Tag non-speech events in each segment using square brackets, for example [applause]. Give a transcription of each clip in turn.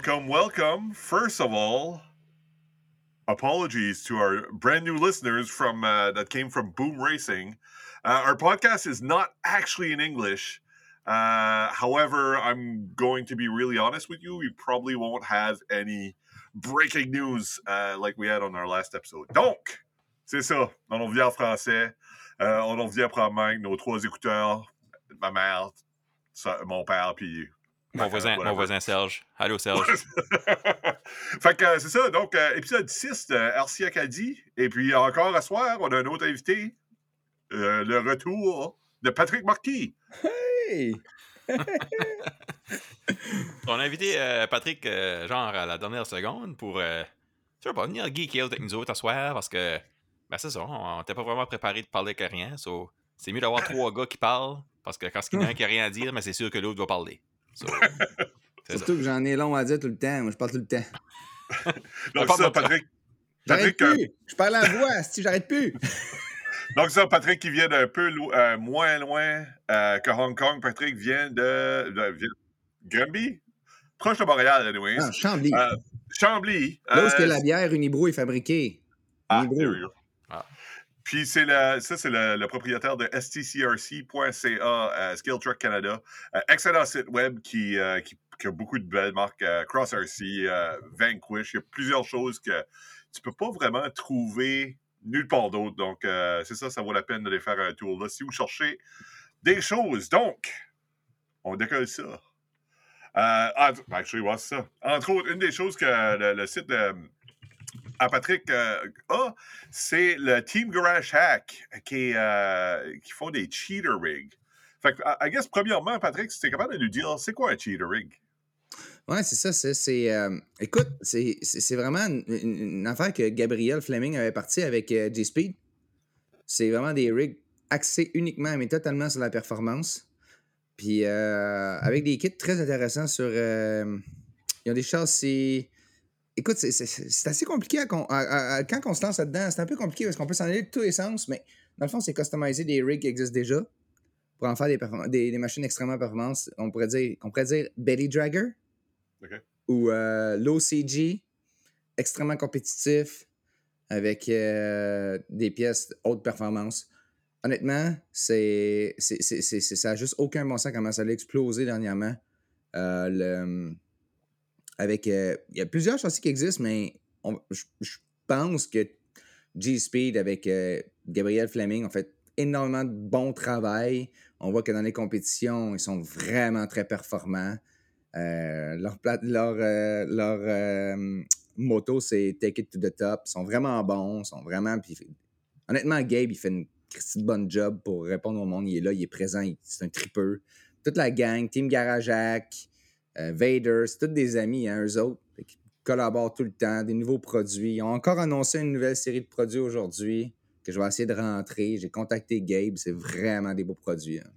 Welcome, welcome. First of all, apologies to our brand new listeners from uh, that came from Boom Racing. Uh, our podcast is not actually in English. Uh, however, I'm going to be really honest with you. We probably won't have any breaking news uh, like we had on our last episode. Donc, c'est ça. On en vient en français. Euh, on en vient probablement avec nos trois écouteurs, ma mère, ça, mon père, puis [laughs] Mon voisin, mon voisin Serge. Allô, Serge. [laughs] fait que euh, c'est ça. Donc, euh, épisode 6 de RC Acadie. Et puis, encore à soir, on a un autre invité. Euh, le retour de Patrick Marquis. Hey! [laughs] On a invité euh, Patrick, euh, genre, à la dernière seconde pour. Tu veux pas venir geeker avec nous autres à soir parce que. Ben, c'est ça, on n'était pas vraiment préparé de parler avec rien. So, c'est mieux d'avoir trois gars qui parlent parce que quand il y en a un qui a rien à dire, mais c'est sûr que l'autre va parler. So, [laughs] c'est ça. Surtout que j'en ai long à dire tout le temps. Moi, je parle tout le temps. [laughs] Donc, ça, de- Patrick. Euh, plus! Je parle à voix, [laughs] si j'arrête plus! donc, ça, Patrick qui vient d'un peu lo- euh, moins loin euh, que Hong Kong. Patrick vient de. de Granby? Proche de Montréal, anyways. Ah, Chambly. Euh, Chambly. Là où est-ce que la bière Unibro est fabriquée. Ah, Unibro. there we go. Ah. Puis c'est le, ça, c'est le, propriétaire de stcrc.ca, Skill Truck Canada. Euh, excellent site web qui, euh, qui, a beaucoup de belles marques. euh, CrossRC, Vanquish, il y a plusieurs choses que tu peux pas vraiment trouver nulle part d'autre. Donc, c'est ça, ça vaut la peine d'aller faire un tour là. Si vous cherchez des choses, donc, on décolle ça. Euh, ah, actually, ça. Entre autres, une des choses que le, site à Patrick euh, a, c'est le Team Garage Hack qui, est, euh, qui font des cheater rigs. Fait que, I guess, premièrement, Patrick, si tu es capable de nous dire, c'est quoi un cheater rig? Ouais, c'est ça. C'est, euh, écoute, c'est, vraiment une, affaire que Gabriel Fleming avait parti avec euh, G-Speed. C'est vraiment des rigs axés uniquement, mais totalement sur la performance. Puis euh, avec des kits très intéressants sur. euh, ils ont des châssis. Écoute, c'est, assez compliqué à con- à- à- à- quand on se lance là-dedans. C'est un peu compliqué parce qu'on peut s'en aller de tous les sens, mais dans le fond, c'est customiser des rigs qui existent déjà pour en faire des, des, des machines extrêmement performantes. On pourrait dire, on pourrait dire Belly Dragger ou euh, low CG, extrêmement compétitif, avec euh, des pièces haute performance. Honnêtement, c'est- ça n'a juste aucun bon sens comment ça a explosé dernièrement. Euh, le- avec, euh, il y a plusieurs châssis qui existent, mais je pense que G-Speed avec euh, Gabriel Fleming ont fait énormément de bon travail. On voit que dans les compétitions, ils sont vraiment très performants. Euh, leur moto, c'est Take It to the Top. Ils sont vraiment bons. ils sont vraiment. honnêtement, Gabe, il fait une bonne job pour répondre au monde. Il est là, il est présent, c'est un tripeux. Toute la gang, Team Garajac, euh, Vader, c'est tous des amis, hein, eux autres. Qu'ils collaborent tout le temps, des nouveaux produits. Ils ont encore annoncé une nouvelle série de produits aujourd'hui que je vais essayer de rentrer. J'ai contacté Gabe, c'est vraiment des beaux produits. hein.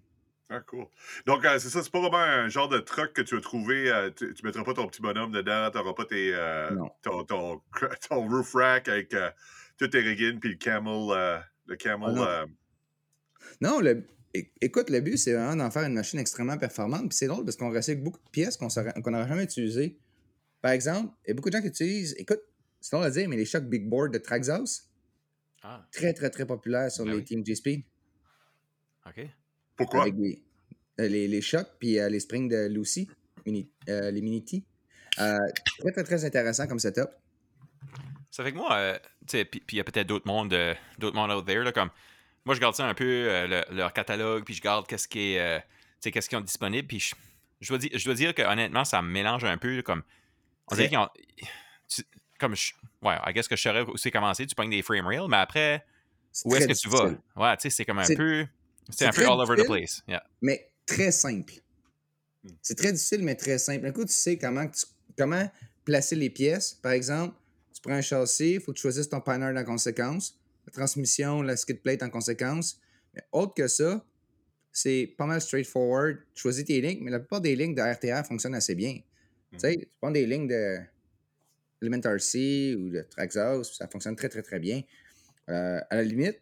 Ah, cool. Donc, euh, c'est ça, c'est pas vraiment un genre de truc que tu as trouvé. euh, tu, tu mettras pas ton petit bonhomme dedans, tu n'auras pas tes, euh, ton, ton, ton roof rack avec tous tes riggins puis le camel. le camel Ah, non. Non, le, écoute, le but, c'est vraiment d'en faire une machine extrêmement performante. Puis c'est drôle parce qu'on recycle beaucoup de pièces qu'on qu'on n'aurait jamais utilisées. Par exemple, il y a beaucoup de gens qui utilisent, écoute, c'est drôle à dire, mais les chocs Big Board de Traxxas, Ah, très, très, très populaires sur Ben les oui. Team G-Speed. ok. pourquoi? Avec les, euh, les, les chocs, puis euh, les springs de Lucy, mini, euh, les Mini-T. Euh, très, très, très intéressant comme setup. Ça fait que moi, euh, tu sais, puis puis il y a peut-être d'autres mondes, euh, d'autres mondes out there, là, comme moi, je garde ça un peu, euh, le- leur catalogue, puis je garde qu'est-ce qui est, euh, qu'est-ce qu'ils ont disponible, puis je, je dois dire, je dois dire que honnêtement, ça me mélange un peu, comme, on dirait qu'ils ont, tu- comme, je, ouais, I guess que je saurais où c'est commencé, tu pognes des frame rails, mais après, où est-ce que tu vas? Ouais, tu sais, c'est comme un peu, c'est un peu all over the place, yeah. Mais très simple. Hmm. C'est très difficile, mais très simple. Un coup, tu sais comment, tu- comment placer les pièces. Par exemple, tu prends un châssis, il faut que tu choisisses ton panel en conséquence. La transmission, la skid plate en conséquence. Mais autre que ça, c'est pas mal straightforward. Choisis tes lignes, mais la plupart des lignes de RTR fonctionnent assez bien. Tu sais, tu prends des lignes de Element RC ou de Traxxas, ça fonctionne très, très, très bien. Euh, à la limite,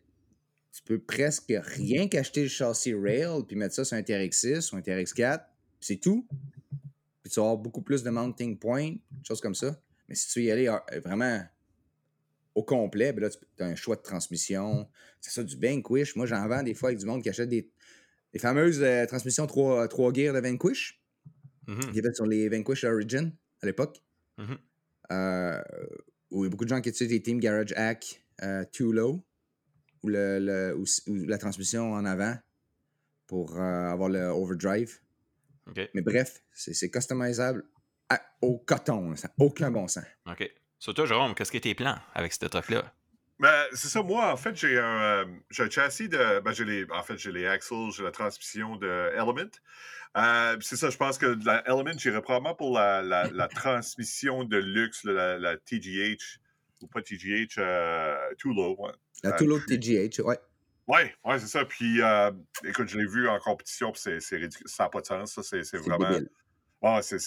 tu peux presque rien qu'acheter le châssis rail puis mettre ça sur un TRX6 ou un TRX4, puis c'est tout. Puis tu vas avoir beaucoup plus de mounting points, choses comme ça. Mais si tu veux y aller euh, vraiment au complet, ben là, tu as un choix de transmission. C'est ça, du Vanquish. Moi, j'en vends des fois avec du monde qui achète des, fameuses euh, transmissions 3, 3 gears de Vanquish. Mhm. qui étaient sur les Vanquish Origin à l'époque. Mhm. Euh, où il y a beaucoup de gens qui utilisent des Team Garage Hack euh, Too Low, ou, le, la transmission en avant pour avoir le overdrive. Mais bref, c'est customisable à- au coton. Ça n'a aucun bon sens. OK. Sur toi, Jérôme, qu'est-ce que tes plans avec ce truc-là? Ben, c'est ça, moi, en fait, j'ai un, euh, j'ai un châssis de. Ben, j'ai les, en fait, j'ai les axles, j'ai la transmission de Element. Euh, c'est ça, je pense que la Element, j'irais probablement pour la, la, la [laughs] transmission de luxe, la, la TGH, ou pas TGH, euh, Too Low. Ouais, La Too Low puis- TGH, ouais. ouais, ouais, c'est ça. Puis, euh, écoute, je l'ai vu en compétition, puis c'est. Ça n'a pas de sens, ça. C'est vraiment. débile. Ah, c'est,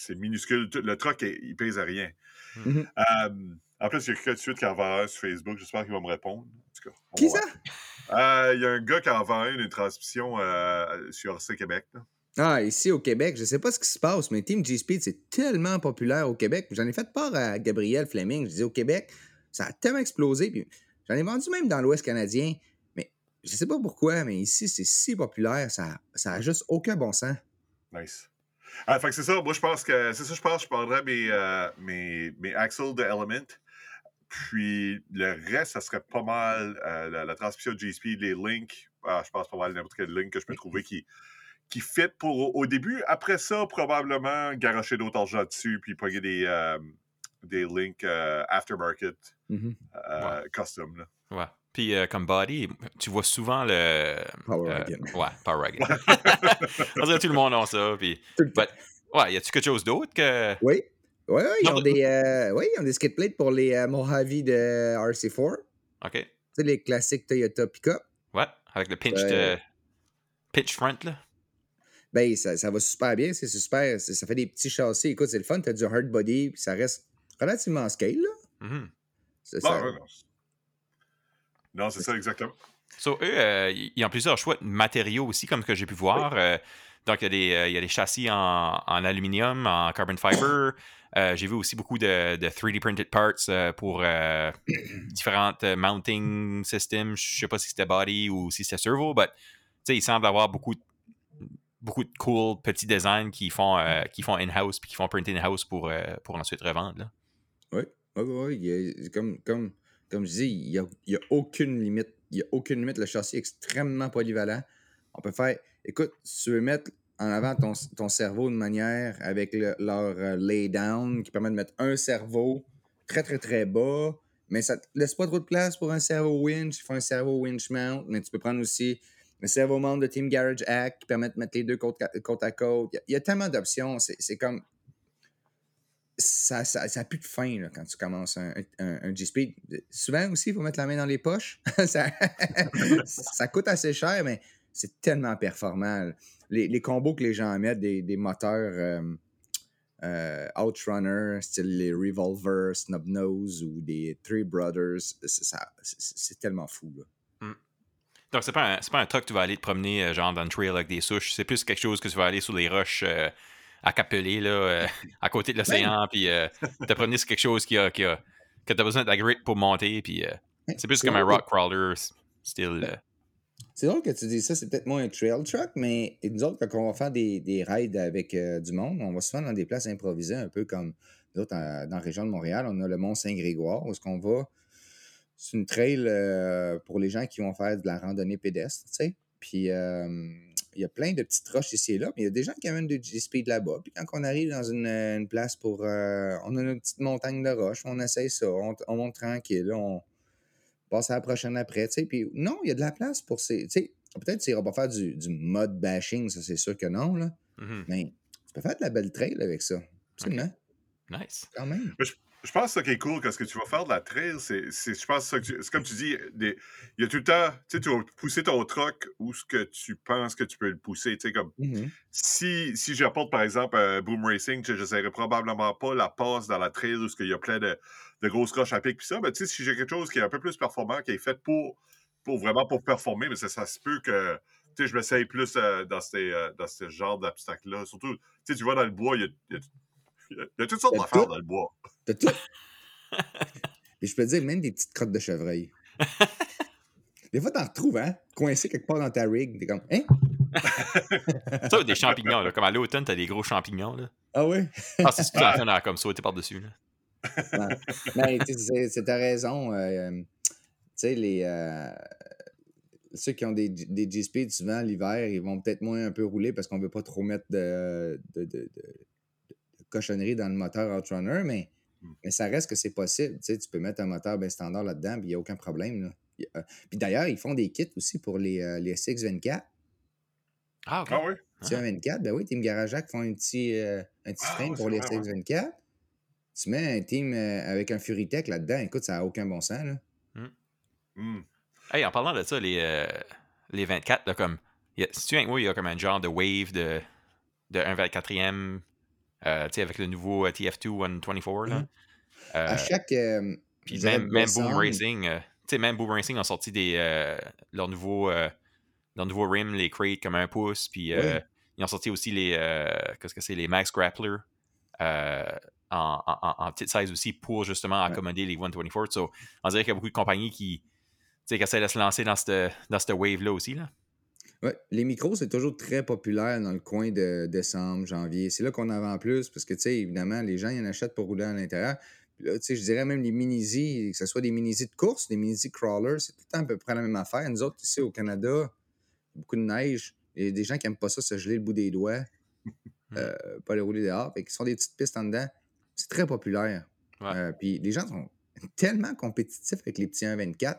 c'est, minuscule. Tout- Le truck, il il pèse à rien. Mhm. Euh, en plus, il y a quelqu'un de suite qui en vend un sur Facebook. J'espère qu'il va me répondre. En tout cas, on Qui ça? Euh, Il y a un gars qui en vend une, une transmission euh, sur RC Québec. là. Ah, ici au Québec, je sais pas ce qui se passe, mais Team G-Speed, c'est tellement populaire au Québec. J'en ai fait part à Gabriel Fleming. Je disais au Québec, ça a tellement explosé. Puis j'en ai vendu même dans l'Ouest canadien. Mais je sais pas pourquoi, mais ici, c'est si populaire, ça, ça a juste aucun bon sens. Nice. Ah, fait que c'est ça. Moi, je pense que c'est ça. Je pense que je prendrais mes, euh, mes, mes axles de Element. Puis le reste, ça serait pas mal euh, la, la transmission de G-Speed, les links. Ah, je pense pas mal n'importe quel link que je peux trouver qui, qui fit pour au, début. Après ça, probablement garocher d'autres argent dessus, puis pogner des, euh, des links euh, aftermarket Mhm. euh, custom. Là. Ouais. Puis euh, comme body, tu vois souvent le. Power euh. Ouais, Power Wagon. [laughs] On dirait que tout le monde a ça. Puis, [laughs] but, ouais, y a-tu quelque chose d'autre que. Oui. Oui, oui, ils Non, ont des, euh, oui, ils ont des skid plates pour les euh, Mojave de RC4. OK. Tu sais, les classiques Toyota Pickup. Ouais, avec le pinch de. Pitch front, là. Ben, ça, ça va super bien. C'est super. Ça fait des petits châssis. Écoute, c'est le fun. Tu as du hard body, puis ça reste relativement scale, là. C'est Non, ça. ouais, non. C'est ça exactement. So, eux, euh, ils ont plusieurs choix de matériaux aussi, comme que j'ai pu voir. Euh, donc, il y, a des, euh, il y a des châssis en, en aluminium, en carbon fiber. [coughs] Euh, j'ai vu aussi beaucoup de, de 3D printed parts euh, pour euh, [coughs] différentes euh, mounting systems. Je sais pas si c'était body ou si c'était servo, mais il semble avoir beaucoup de, beaucoup de cool petits designs qui font, euh, qui font in-house puis qui font print in-house pour, euh, pour ensuite revendre. là. Oui, oui, oui. Comme, comme, comme je dis, il n'y a, a aucune limite. Il n'y a aucune limite. Le châssis est extrêmement polyvalent. On peut faire. Écoute, tu veux mettre en avant ton, ton cerveau de manière avec le- leur euh, lay-down qui permet de mettre un cerveau très, très, très bas, mais ça te laisse pas trop de place pour un cerveau winch. Il faut un cerveau winch mount, mais tu peux prendre aussi le cerveau mount de Team Garage Hack qui permet de mettre les deux côte, à côte. Il y y a tellement d'options. C'est comme ça, ça, ça a plus de fin quand tu commences un, un, G-Speed. Souvent aussi, il faut mettre la main dans les poches. [laughs] ça, ça coûte assez cher, mais c'est tellement performant. Les, combos que les gens mettent, des, des moteurs euh, euh, Outrunner, style les Revolver, Snubnose ou des Three Brothers, c'est tellement fou. Là. Donc, c'est pas, pas un truck que tu vas aller te promener euh, genre dans le trail avec des souches. C'est plus quelque chose que tu vas aller sur les roches à Capelé, là, euh, [laughs] à côté de l'océan, puis euh, te promener sur quelque chose qui a, qui a, que tu as besoin de la grit pour monter, puis euh, c'est plus comme un rock crawler style. euh, C'est drôle que tu dis ça, c'est peut-être moins un trail truck, mais nous autres, quand on va faire des, des rides avec du monde, on va souvent dans des places improvisées, un peu comme nous autres, en- dans la région de Montréal, on a le Mont-Saint-Grégoire, où est-ce qu'on va. C'est une trail euh, pour les gens qui vont faire de la randonnée pédestre, tu sais. Puis euh, il y a plein de petites roches ici et là, mais il y a des gens qui amènent du G-Speed là-bas. Puis quand on arrive dans une, une place pour. euh, on a une petite montagne de roches, on essaye ça, on, on monte tranquille, on passe à la prochaine après, tu sais. Puis non, il y a de la place pour ces. Tu sais, peut-être tu n'iras pas faire du, du mud bashing, ça c'est sûr que non, là. mhm. Mais tu peux faire de la belle trail avec ça. Absolument. Nice. Quand même. Je pense que ça qui est cool, que ce que tu vas faire de la trail, c'est, c'est- je pense que ça que tu- c'est comme tu dis, des- il y a tout le temps, tu sais, tu vas pousser ton truck où ce que tu penses que tu peux le pousser, tu sais, comme Mhm. si, si j'apporte par exemple un Boom Racing, tu sais, j'essaierai probablement pas la passe dans la trail où il y a plein de, de grosses roches à pic, puis ça, mais tu sais, si j'ai quelque chose qui est un peu plus performant, qui est fait pour, pour vraiment pour performer, mais ça, ça se peut que tu sais, je m'essaye plus euh, dans, ces, euh, dans ce genre d'obstacle-là. Surtout, tu sais, tu vois dans le bois, il y a, il y a- [laughs] il y a- toutes sortes d'affaires dans le bois. T'as tout. [laughs] Et je peux te dire, même des petites crottes de chevreuil. [laughs] Des fois, t'en retrouves, hein? Coincé quelque part dans ta rig. T'es comme, hein? Ça, des champignons, là. Comme à l'automne, t'as des gros champignons, là. Ah ouais? Ah, c'est super fun à comme sauter par-dessus, là. Mais tu sais, c'est- c'est ta raison. euh, tu sais, les. euh, ceux qui ont des, des G-Speed, souvent, l'hiver, ils vont peut-être moins un peu rouler parce qu'on veut pas trop mettre de, de, de, de- cochonnerie dans le moteur Outrunner, mais, Mm. mais ça reste que c'est possible. Tu sais, tu peux mettre un moteur bien standard là-dedans, puis il n'y a aucun problème. Là. A- Puis d'ailleurs, ils font des kits aussi pour les, euh, les SX24. Ah, ok. Ah oui? Tu as un 24, ben oui, Team Garageac font un petit, euh, un petit Ah, frame pour les vrai, ouais. SX24. Tu mets un team euh, avec un Furitech là-dedans, écoute, ça n'a aucun bon sens. Là. Hmm. Hey, en parlant de ça, les, euh, les 24, là, comme. il y a- Si tu moi, il y a comme un genre de wave de, de 1 24e, euh, avec le nouveau euh, TF2 124, là. Mhm. Euh, à chaque. Puis même, même Boom Racing, même Boom Racing ont sorti des, leur, nouveau, leur nouveau rim, les crates comme un pouce, puis ils ont sorti aussi les, qu'est-ce que c'est, les Max Grappler en, en, en- en petite size aussi pour justement Ouais. accommoder les 124. So, on dirait qu'il y a beaucoup de compagnies qui, qui essaient de se lancer dans cette, dans cette wave-là aussi. Là. Ouais, les micros, c'est toujours très populaire dans le coin de décembre, janvier. C'est là qu'on en vend plus parce que, tu sais, évidemment, les gens, ils en achètent pour rouler à l'intérieur. Puis là, tu sais, je dirais même les mini-Z, que ce soit des mini-Z de course, des mini-Z crawlers, c'est tout le temps à peu près la même affaire. Nous autres, ici au Canada, beaucoup de neige. Il y a des gens qui n'aiment pas ça, se geler le bout des doigts, euh, pas les rouler dehors. Fait qu'ils sont des petites pistes en dedans. C'est très populaire. Ouais. Euh, puis les gens sont tellement compétitifs avec les petits 1.24.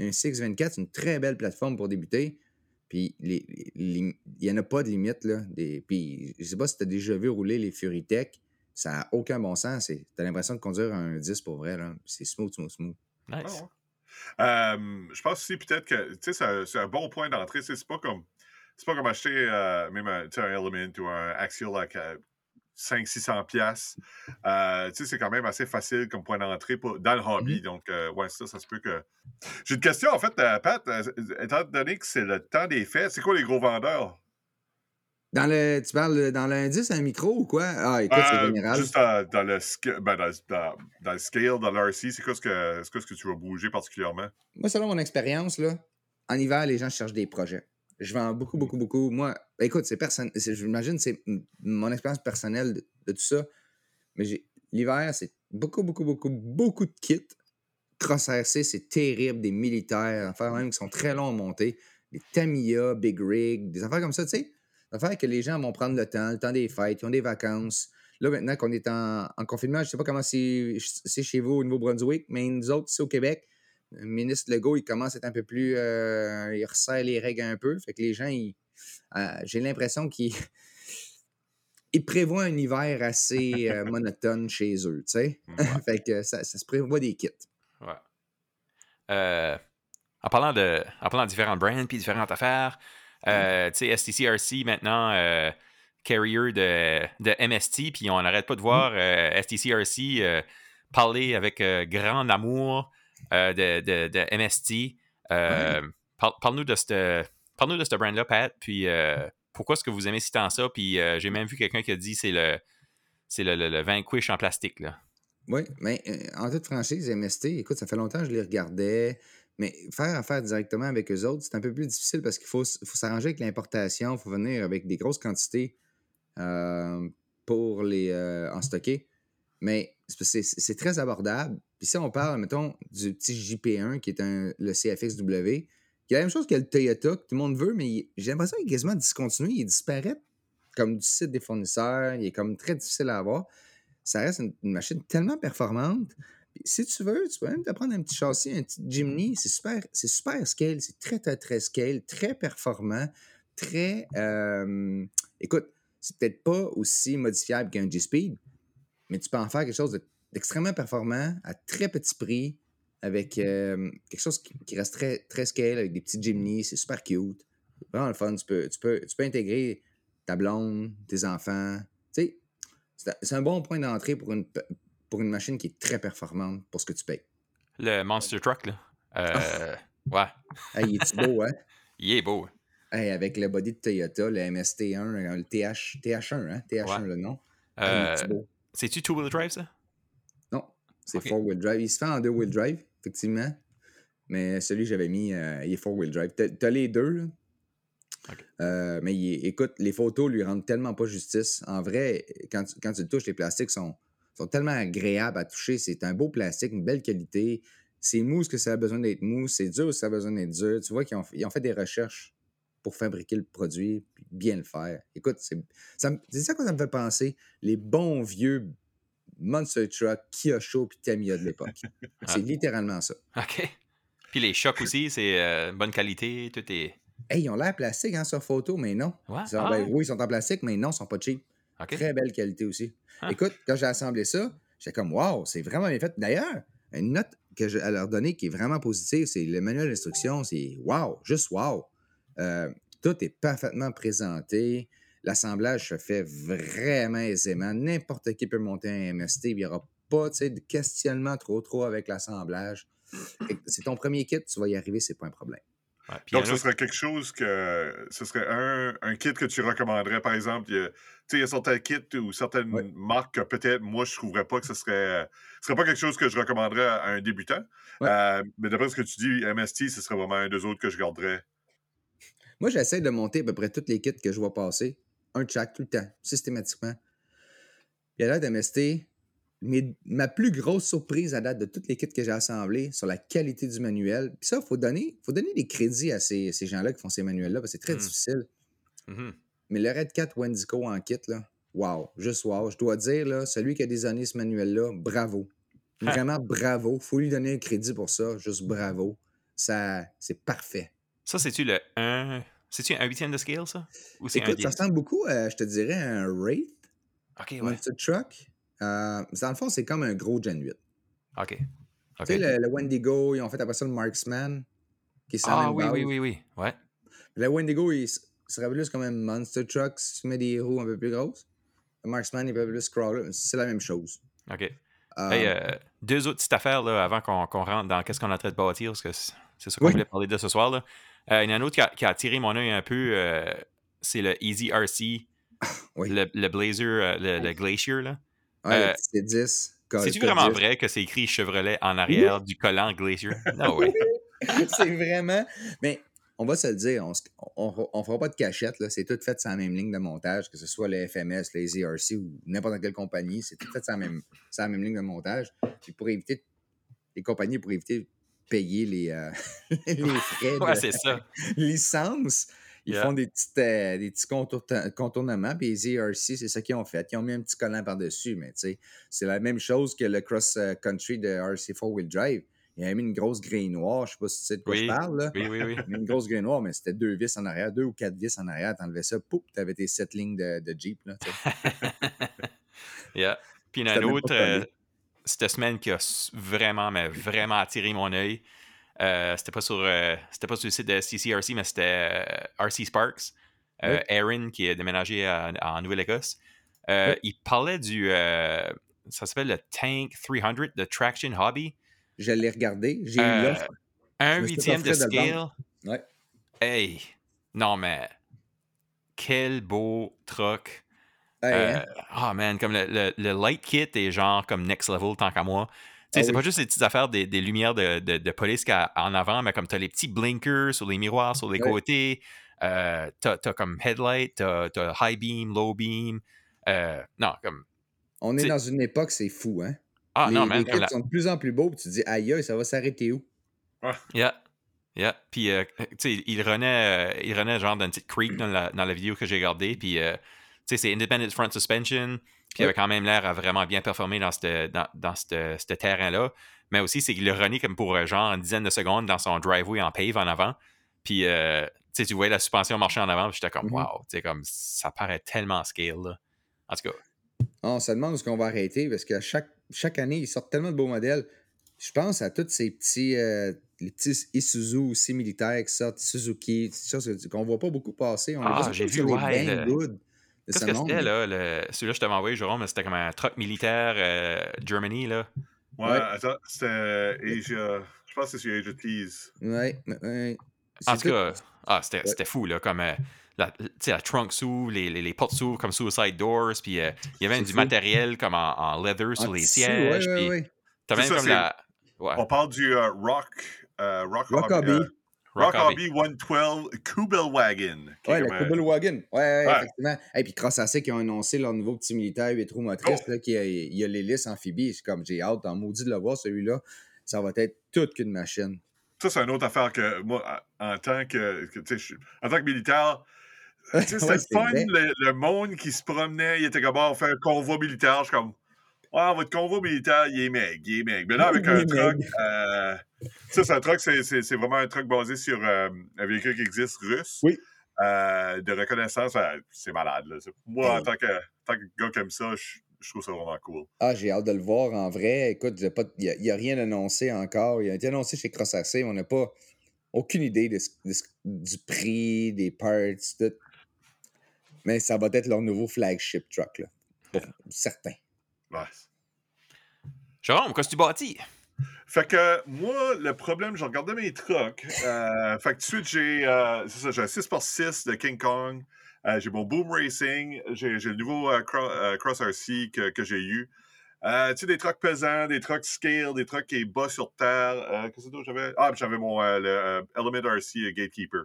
Un 6.24, c'est une très belle plateforme pour débuter. Puis les- les- les- il n'y en a pas de limite. Là, des, puis je sais pas si tu as déjà vu rouler les Furitech. Ça n'a aucun bon sens. Tu as l'impression de conduire un 10 pour vrai. là. C'est smooth, smooth, smooth. Nice. Ah ouais. Euh, je pense aussi peut-être que tu sais, c'est un- c'est un bon point d'entrée. C'est pas comme c'est pas comme acheter euh, même un, un Element ou un Axial à 500-600$. piastres. Euh, tu sais, c'est quand même assez facile comme point d'entrée pour- dans le hobby. Donc, euh, ouais, ça, ça se peut que. J'ai une question, en fait, euh, Pat. étant donné que c'est le temps des fêtes, c'est quoi les gros vendeurs? Dans le, tu parles dans l'indice, un micro ou quoi? Ah, écoute, c'est général. Juste dans, dans le, ben, dans, le scale, dans l'RC, c'est quoi, ce que, c'est quoi ce que tu vas bouger particulièrement? Moi, selon mon expérience, là, en hiver, les gens cherchent des projets. Je vends beaucoup, beaucoup, beaucoup. Moi, ben, écoute, c'est personne. c'est- mon expérience personnelle de, tout ça. Mais l'hiver, c'est beaucoup, beaucoup, beaucoup, beaucoup de kits. Cross RC, c'est terrible. Des militaires, affaires même qui sont très longs à monter. Des Tamiya, Big Rig, des affaires comme ça, tu sais. Des affaires que les gens vont prendre le temps, le temps des fêtes, ils ont des vacances. Là, maintenant qu'on est en, en confinement, je sais pas comment c'est chez vous au Nouveau-Brunswick, mais nous autres, ici au Québec, le ministre Legault, il commence à être un peu plus. euh, il resserre les règles un peu. Fait que les gens, euh, j'ai l'impression qu'ils [laughs] ils prévoient un hiver assez euh, [laughs] monotone chez eux, tu sais. Ouais. [laughs] fait que ça, ça se prévoit des kits. Ouais. En, parlant de, en parlant de différents brands puis différentes affaires, tu sais, STCRC maintenant, carrier de, de MST, puis on n'arrête pas de voir euh, STCRC parler avec grand amour euh, de, de, de MST. Euh, parle- Parle-nous de ce parle brand-là, Pat, puis euh, pourquoi est-ce que vous aimez si tant ça? Puis j'ai même vu quelqu'un qui a dit c'est le c'est le, le, le Vanquish en plastique, là. Oui, mais euh, en toute franchise, MST, écoute, ça fait longtemps que je les regardais, mais faire affaire directement avec eux autres, c'est un peu plus difficile parce qu'il faut, s'arranger avec l'importation, il faut venir avec des grosses quantités euh, pour les euh, en stocker. Mais c'est- très abordable. Puis si on parle, mettons, du petit JP1 qui est un, le CFXW, qui est la même chose que le Toyota, que tout le monde veut, mais j'ai l'impression qu'il est quasiment discontinué, il disparaît comme du site des fournisseurs, il est comme très difficile à avoir ça reste une, machine tellement performante. Si tu veux, tu peux même te prendre un petit châssis, un petit Jimny. C'est super, c'est super scale, c'est très, très, très scale, très performant, très. euh, écoute, c'est peut-être pas aussi modifiable qu'un G-Speed, mais tu peux en faire quelque chose de- d'extrêmement performant à très petit prix, avec euh, quelque chose qui, qui reste très, très scale, avec des petits Jimny. C'est super cute. Vraiment le fun. Tu peux, tu peux, tu peux intégrer ta blonde, tes enfants. Tu sais, c'est un bon point d'entrée pour une, pour une machine qui est très performante pour ce que tu payes. Le Monster Truck, là. Euh, [laughs] Ouais, Hey, il est beau, hein? [laughs] il est beau. Hey, avec le body de Toyota, le MST1, euh, le TH, TH1, hein? TH1 Ouais. le nom. Euh, il est beau? C'est-tu two-wheel drive, ça? Non, c'est four-wheel drive. Il se fait en deux-wheel drive, effectivement. Mais celui que j'avais mis, euh, il est four-wheel drive. T'as les deux, là? Euh, mais il écoute, les photos lui rendent tellement pas justice. En vrai, quand tu, quand tu le touches, les plastiques sont, sont tellement agréables à toucher. C'est un beau plastique, une belle qualité. C'est mou ce que ça a besoin d'être mou. C'est dur ce que ça a besoin d'être dur. Tu vois qu'ils ont, ils ont fait des recherches pour fabriquer le produit, puis bien le faire. Écoute, c'est ça, ça que ça me fait penser? Les bons vieux Monster Truck, Kyosho puis Tamiya de l'époque. [laughs] C'est littéralement ça. OK. Puis les chocs aussi, c'est euh, bonne qualité, tout est... Hey, ils ont l'air plastique hein, sur photo, mais non. Ils sont- Ah, ben, oui, ils sont en plastique, mais non, ils sont pas cheap. Très belle qualité aussi. Ah. Écoute, quand j'ai assemblé ça, j'étais comme wow, c'est vraiment bien fait. D'ailleurs, une note que je, à leur donner qui est vraiment positive, c'est le manuel d'instruction, c'est wow, juste wow. Euh, tout est parfaitement présenté. L'assemblage se fait vraiment aisément. N'importe qui peut monter un MST. Il n'y aura pas tu sais, de questionnement trop trop avec l'assemblage. C'est ton premier kit, tu vas y arriver, c'est pas un problème. Ouais, Donc, ce serait quelque chose que. Ce serait un, un kit que tu recommanderais, par exemple. Il y a, tu sais, il y a certains kits ou certaines Ouais. marques que peut-être moi, je ne trouverais pas que ce serait. Ce serait pas quelque chose que je recommanderais à un débutant. Ouais. Euh, mais d'après ce que tu dis, MST, ce serait vraiment un des autres que je garderais. Moi, j'essaie de monter à peu près tous les kits que je vois passer. Un chaque, tout le temps, systématiquement. Puis à date d'MST, ma plus grosse surprise à date de toutes les kits que j'ai assemblés sur la qualité du manuel. Puis ça, il faut donner, faut donner des crédits à ces, ces gens-là qui font ces manuels-là, parce que c'est très Mm. difficile. Mhm. Mais le Red Cat Wendigo en kit, là, wow, juste wow. Je dois dire, là, celui qui a désigné ce manuel-là, bravo. Ah. Vraiment bravo. faut lui donner un crédit pour ça, juste bravo. Ça, c'est parfait. Ça, c'est-tu le 1... C'est-tu un huitième de scale, ça? Ou c'est un Écoute, ça 10? ressemble beaucoup, à, je te dirais, à un Wraith. OK, ouais. Monster Truck. Euh, dans le fond, c'est comme un gros Gen 8. OK. Tu sais, le, le Wendigo, ils ont fait après ça le Marksman, qui est Ah oui, base. oui, oui, oui. Ouais. Le Wendigo, il serait plus comme un Monster Truck si tu mets des roues un peu plus grosses. Le Marksman, il est un peu plus crawler. C'est la même chose. OK. Euh, Hey, euh, deux autres petites affaires là, avant qu'on rentre dans qu'est-ce qu'on est en train de bâtir, parce que c'est ça qu'on Oui. voulait parler de ce soir. Là. Euh, il y en a un autre qui a, qui a attiré mon œil un peu, euh, c'est le Easy RC, [laughs] Oui. le, le Blazer, euh, le, le Glacier. Là. ouais, C10. col- C'est-tu col vraiment 10. vrai que c'est écrit Chevrolet en arrière du collant Glacier? Non, [laughs] oui. [laughs] c'est vraiment. Mais on va se le dire, on, on fera pas de cachette. C'est tout fait sur la même ligne de montage, que ce soit le FMS, le ZRC ou n'importe quelle compagnie. C'est tout fait sur la, même, sur la même ligne de montage. Puis pour éviter, les compagnies, pour éviter payer les, euh, [laughs] les frais de ça. [laughs] licence, ils Yeah. font des, petites, euh, des petits contour- contournements. Puis les ZRC, c'est ça qu'ils ont fait. Ils ont mis un petit collant par-dessus. Mais tu sais, c'est la même chose que le cross-country de RC4 Wheel Drive. Il a mis une grosse grille noire. Je sais pas si tu sais de quoi Oui. je parle. Là. Oui, oui, oui. Une grosse grille noire, mais c'était deux vis en arrière, deux ou quatre vis en arrière. T'enlevais ça, pouf, t'avais tes sept lignes de, de Jeep. Là. [laughs] Yeah. Puis il y en a C'était un même autre euh, cette semaine qui a vraiment, mais vraiment attiré mon œil. Euh, c'était pas sur euh, c'était pas sur le site de CCRC, mais c'était euh, RC Sparks. Aaron, qui est déménagé en Nouvelle-Écosse. Oui. Il parlait du. ça s'appelle le Tank 300 de Traction Hobby. Je l'ai regardé, j'ai eu l'offre. Un huitième de le scale. Ouais. Hey! Non, mais. Quel beau truck. Euh, hein? Ah man, comme le, le- le light kit est genre comme next level tant qu'à moi. Tu sais, Ah c'est oui. pas juste les petites affaires des, des lumières de, de, de police qu'il y a en avant, mais comme t'as les petits blinkers sur les miroirs, sur les Ouais. côtés. Euh, t'as, t'as comme headlight, t'as, t'as high beam, low beam. Euh, non, comme. On est dans une époque, c'est fou, hein? Ah les non, les man. la- sont de plus en plus beaux, puis tu te dis, aïe, aïe, ça va s'arrêter où? Yeah. Yeah. Puis, euh, tu sais, il renaît, euh, il renaît genre dans une petite creek [clears throat] dans la, dans la vidéo que j'ai regardée. Puis, euh, c'est Independent Front Suspension. Puis, il avait quand même l'air à vraiment bien performer dans ce dans, dans terrain-là. Mais aussi, c'est qu'il le renaît comme pour euh, genre une dizaine de secondes dans son driveway en pave en avant. Puis, euh, tu voyais la suspension marcher en avant. Puis, j'étais comme, Mhm. wow, comme ça paraît tellement scale, là. En tout cas, On se demande où est-ce qu'on va arrêter parce que chaque, chaque année, ils sortent tellement de beaux modèles. Je pense à tous ces petits, euh, les petits Isuzu aussi militaires qui sortent, Suzuki, qu'on voit pas beaucoup passer. On Ah, j'ai vu, ouais, le- qu'est-ce ce que c'était, là? Le... Celui-là, je t'avais envoyé, Jérôme, mais c'était comme un truck militaire euh, Germany, là. Ouais, Ouais. attends, c'était Asia. Je pense que c'est sur Asia Tease. Ouais, ouais, ouais. En tout cas, ah, c'était Ouais. c'était fou, là, comme euh, la, tu sais, la trunk s'ouvre, les, les, les portes s'ouvrent comme Suicide Doors, puis euh, il y avait du fou. matériel comme en, en leather En sur les tissu, sièges, ouais, ouais, puis ouais. t'as C'est même ça, comme c'est- la... Ouais, On parle du euh, Rock. euh, Rock Rockabilly. Euh, Rock Rockabilly 112 Kubelwagen. qui Ouais, le comme un- Kubel Wagon. Ouais, ouais, Ouais. effectivement. Et puis, grâce à ça, qu'ils ont annoncé leur nouveau petit militaire 8 roues motrices, Oh. là, qui a, il y a l'hélice amphibie. C'est comme, j'ai hâte, en maudit de le voir, celui-là. Ça va être toute qu'une machine. Ça, c'est une autre affaire que moi, en tant que, en tant que militaire, [laughs] tu sais, c'était Ouais, fun, le monde qui se promenait, il était comme, Ah, on fait un convoi militaire. Je suis comme, ah, votre convoi militaire, il est meg, il est meg. Mais là, [laughs] avec un truck, euh, ça, c'est un truck, c'est- vraiment un truck basé sur euh, un véhicule qui existe russe. Oui. euh, de reconnaissance, c'est malade. Là. Moi, en Hey. tant que, tant que gars comme ça, je, je trouve ça vraiment cool. Ah, j'ai hâte de le voir en vrai. Écoute, il n'y a, rien annoncé encore. Il a été annoncé chez Cross mais on n'a pas aucune idée de de du prix, des parts, tout. Mais ça va être leur nouveau flagship truck, là. Pour certain. Ouais. Jérôme, qu'est-ce que tu bâtis? Fait que moi, le problème, je regardais mes trucks. Euh, fait que tout de suite, j'ai euh, un 6x6 de King Kong. Euh, j'ai mon Boom Racing. J'ai le nouveau euh, Cro- euh, Cross RC que, que j'ai eu. Tu sais, des trucks pesants, des trucks scale, des trucks qui est bas sur terre. Qu'est-ce que d'autre j'avais? Ah, j'avais mon le, Element RC Gatekeeper.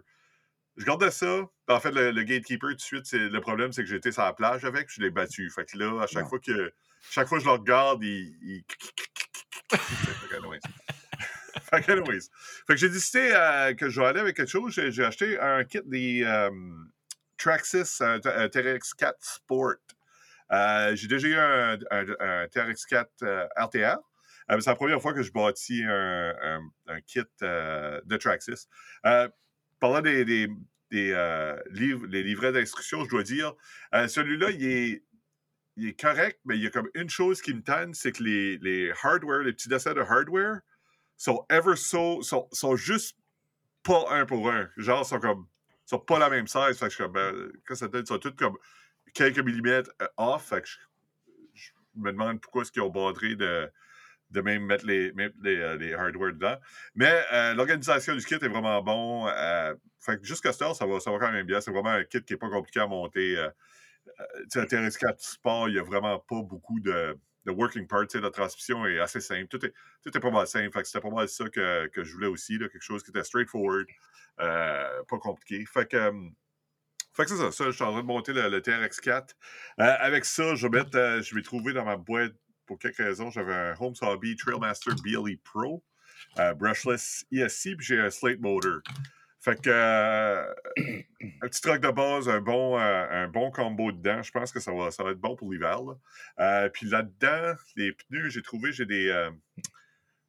Je gardais ça. Puis En fait, le, le Gatekeeper, tout de suite, le problème, c'est que j'étais sur la plage avec, puis je l'ai battu. Fait que là, à chaque Non. fois que chaque fois que je le regarde, il. il... Fait que anyways. [laughs] Fait que anyways. Fait que j'ai décidé euh, que je vais aller avec quelque chose. J'ai acheté un kit des euh, Traxxas un, un TRX4 Sport. Euh, j'ai déjà eu un, un, un TRX4 euh, RTR. Euh, c'est la première fois que je bâtis un, un, un kit euh, de Traxxas. Euh, parlant des, des, des, euh, livres, les livrets d'instructions, je dois dire, euh, celui-là, il est, il est correct, mais il y a comme une chose qui me tanne, c'est que les, les hardware, les petits dessins de hardware sont ever so, sont, sont juste pas un pour un. Genre, sont comme, sont pas la même size. Fait que je suis comme, ben, quand ça donne, ils sont tous comme quelques millimètres euh, off. Fait que je, je me demande pourquoi est-ce qu'ils ont badré de, de même mettre les, les, euh, les hardware dedans. Mais euh, l'organisation du kit est vraiment bon. Euh, fait que jusqu'à ce temps, ça va, ça va quand même bien. C'est vraiment un kit qui n'est pas compliqué à monter. Euh, tu sais, un TRS4 Sport, il n'y a vraiment pas beaucoup de, de working parts. La transmission est assez simple. Tout est, tout est pas mal simple. Fait que c'était pas mal ça que, que je voulais aussi. Là, quelque chose qui était straightforward, pas compliqué. Fait que, fait que c'est ça, ça. Je suis en train de monter le, le TRX4. Euh, avec ça, je vais mettre, je vais trouver dans ma boîte, pour quelques raisons, j'avais un Home Hobby Trailmaster BLE Pro, euh, brushless ESC, puis j'ai un Slate Motor. Fait que euh, un petit truck de base, un bon, euh, un bon combo dedans. Je pense que ça va, ça va être bon pour l'hiver. là. Puis là-dedans, les pneus, j'ai trouvé, j'ai des,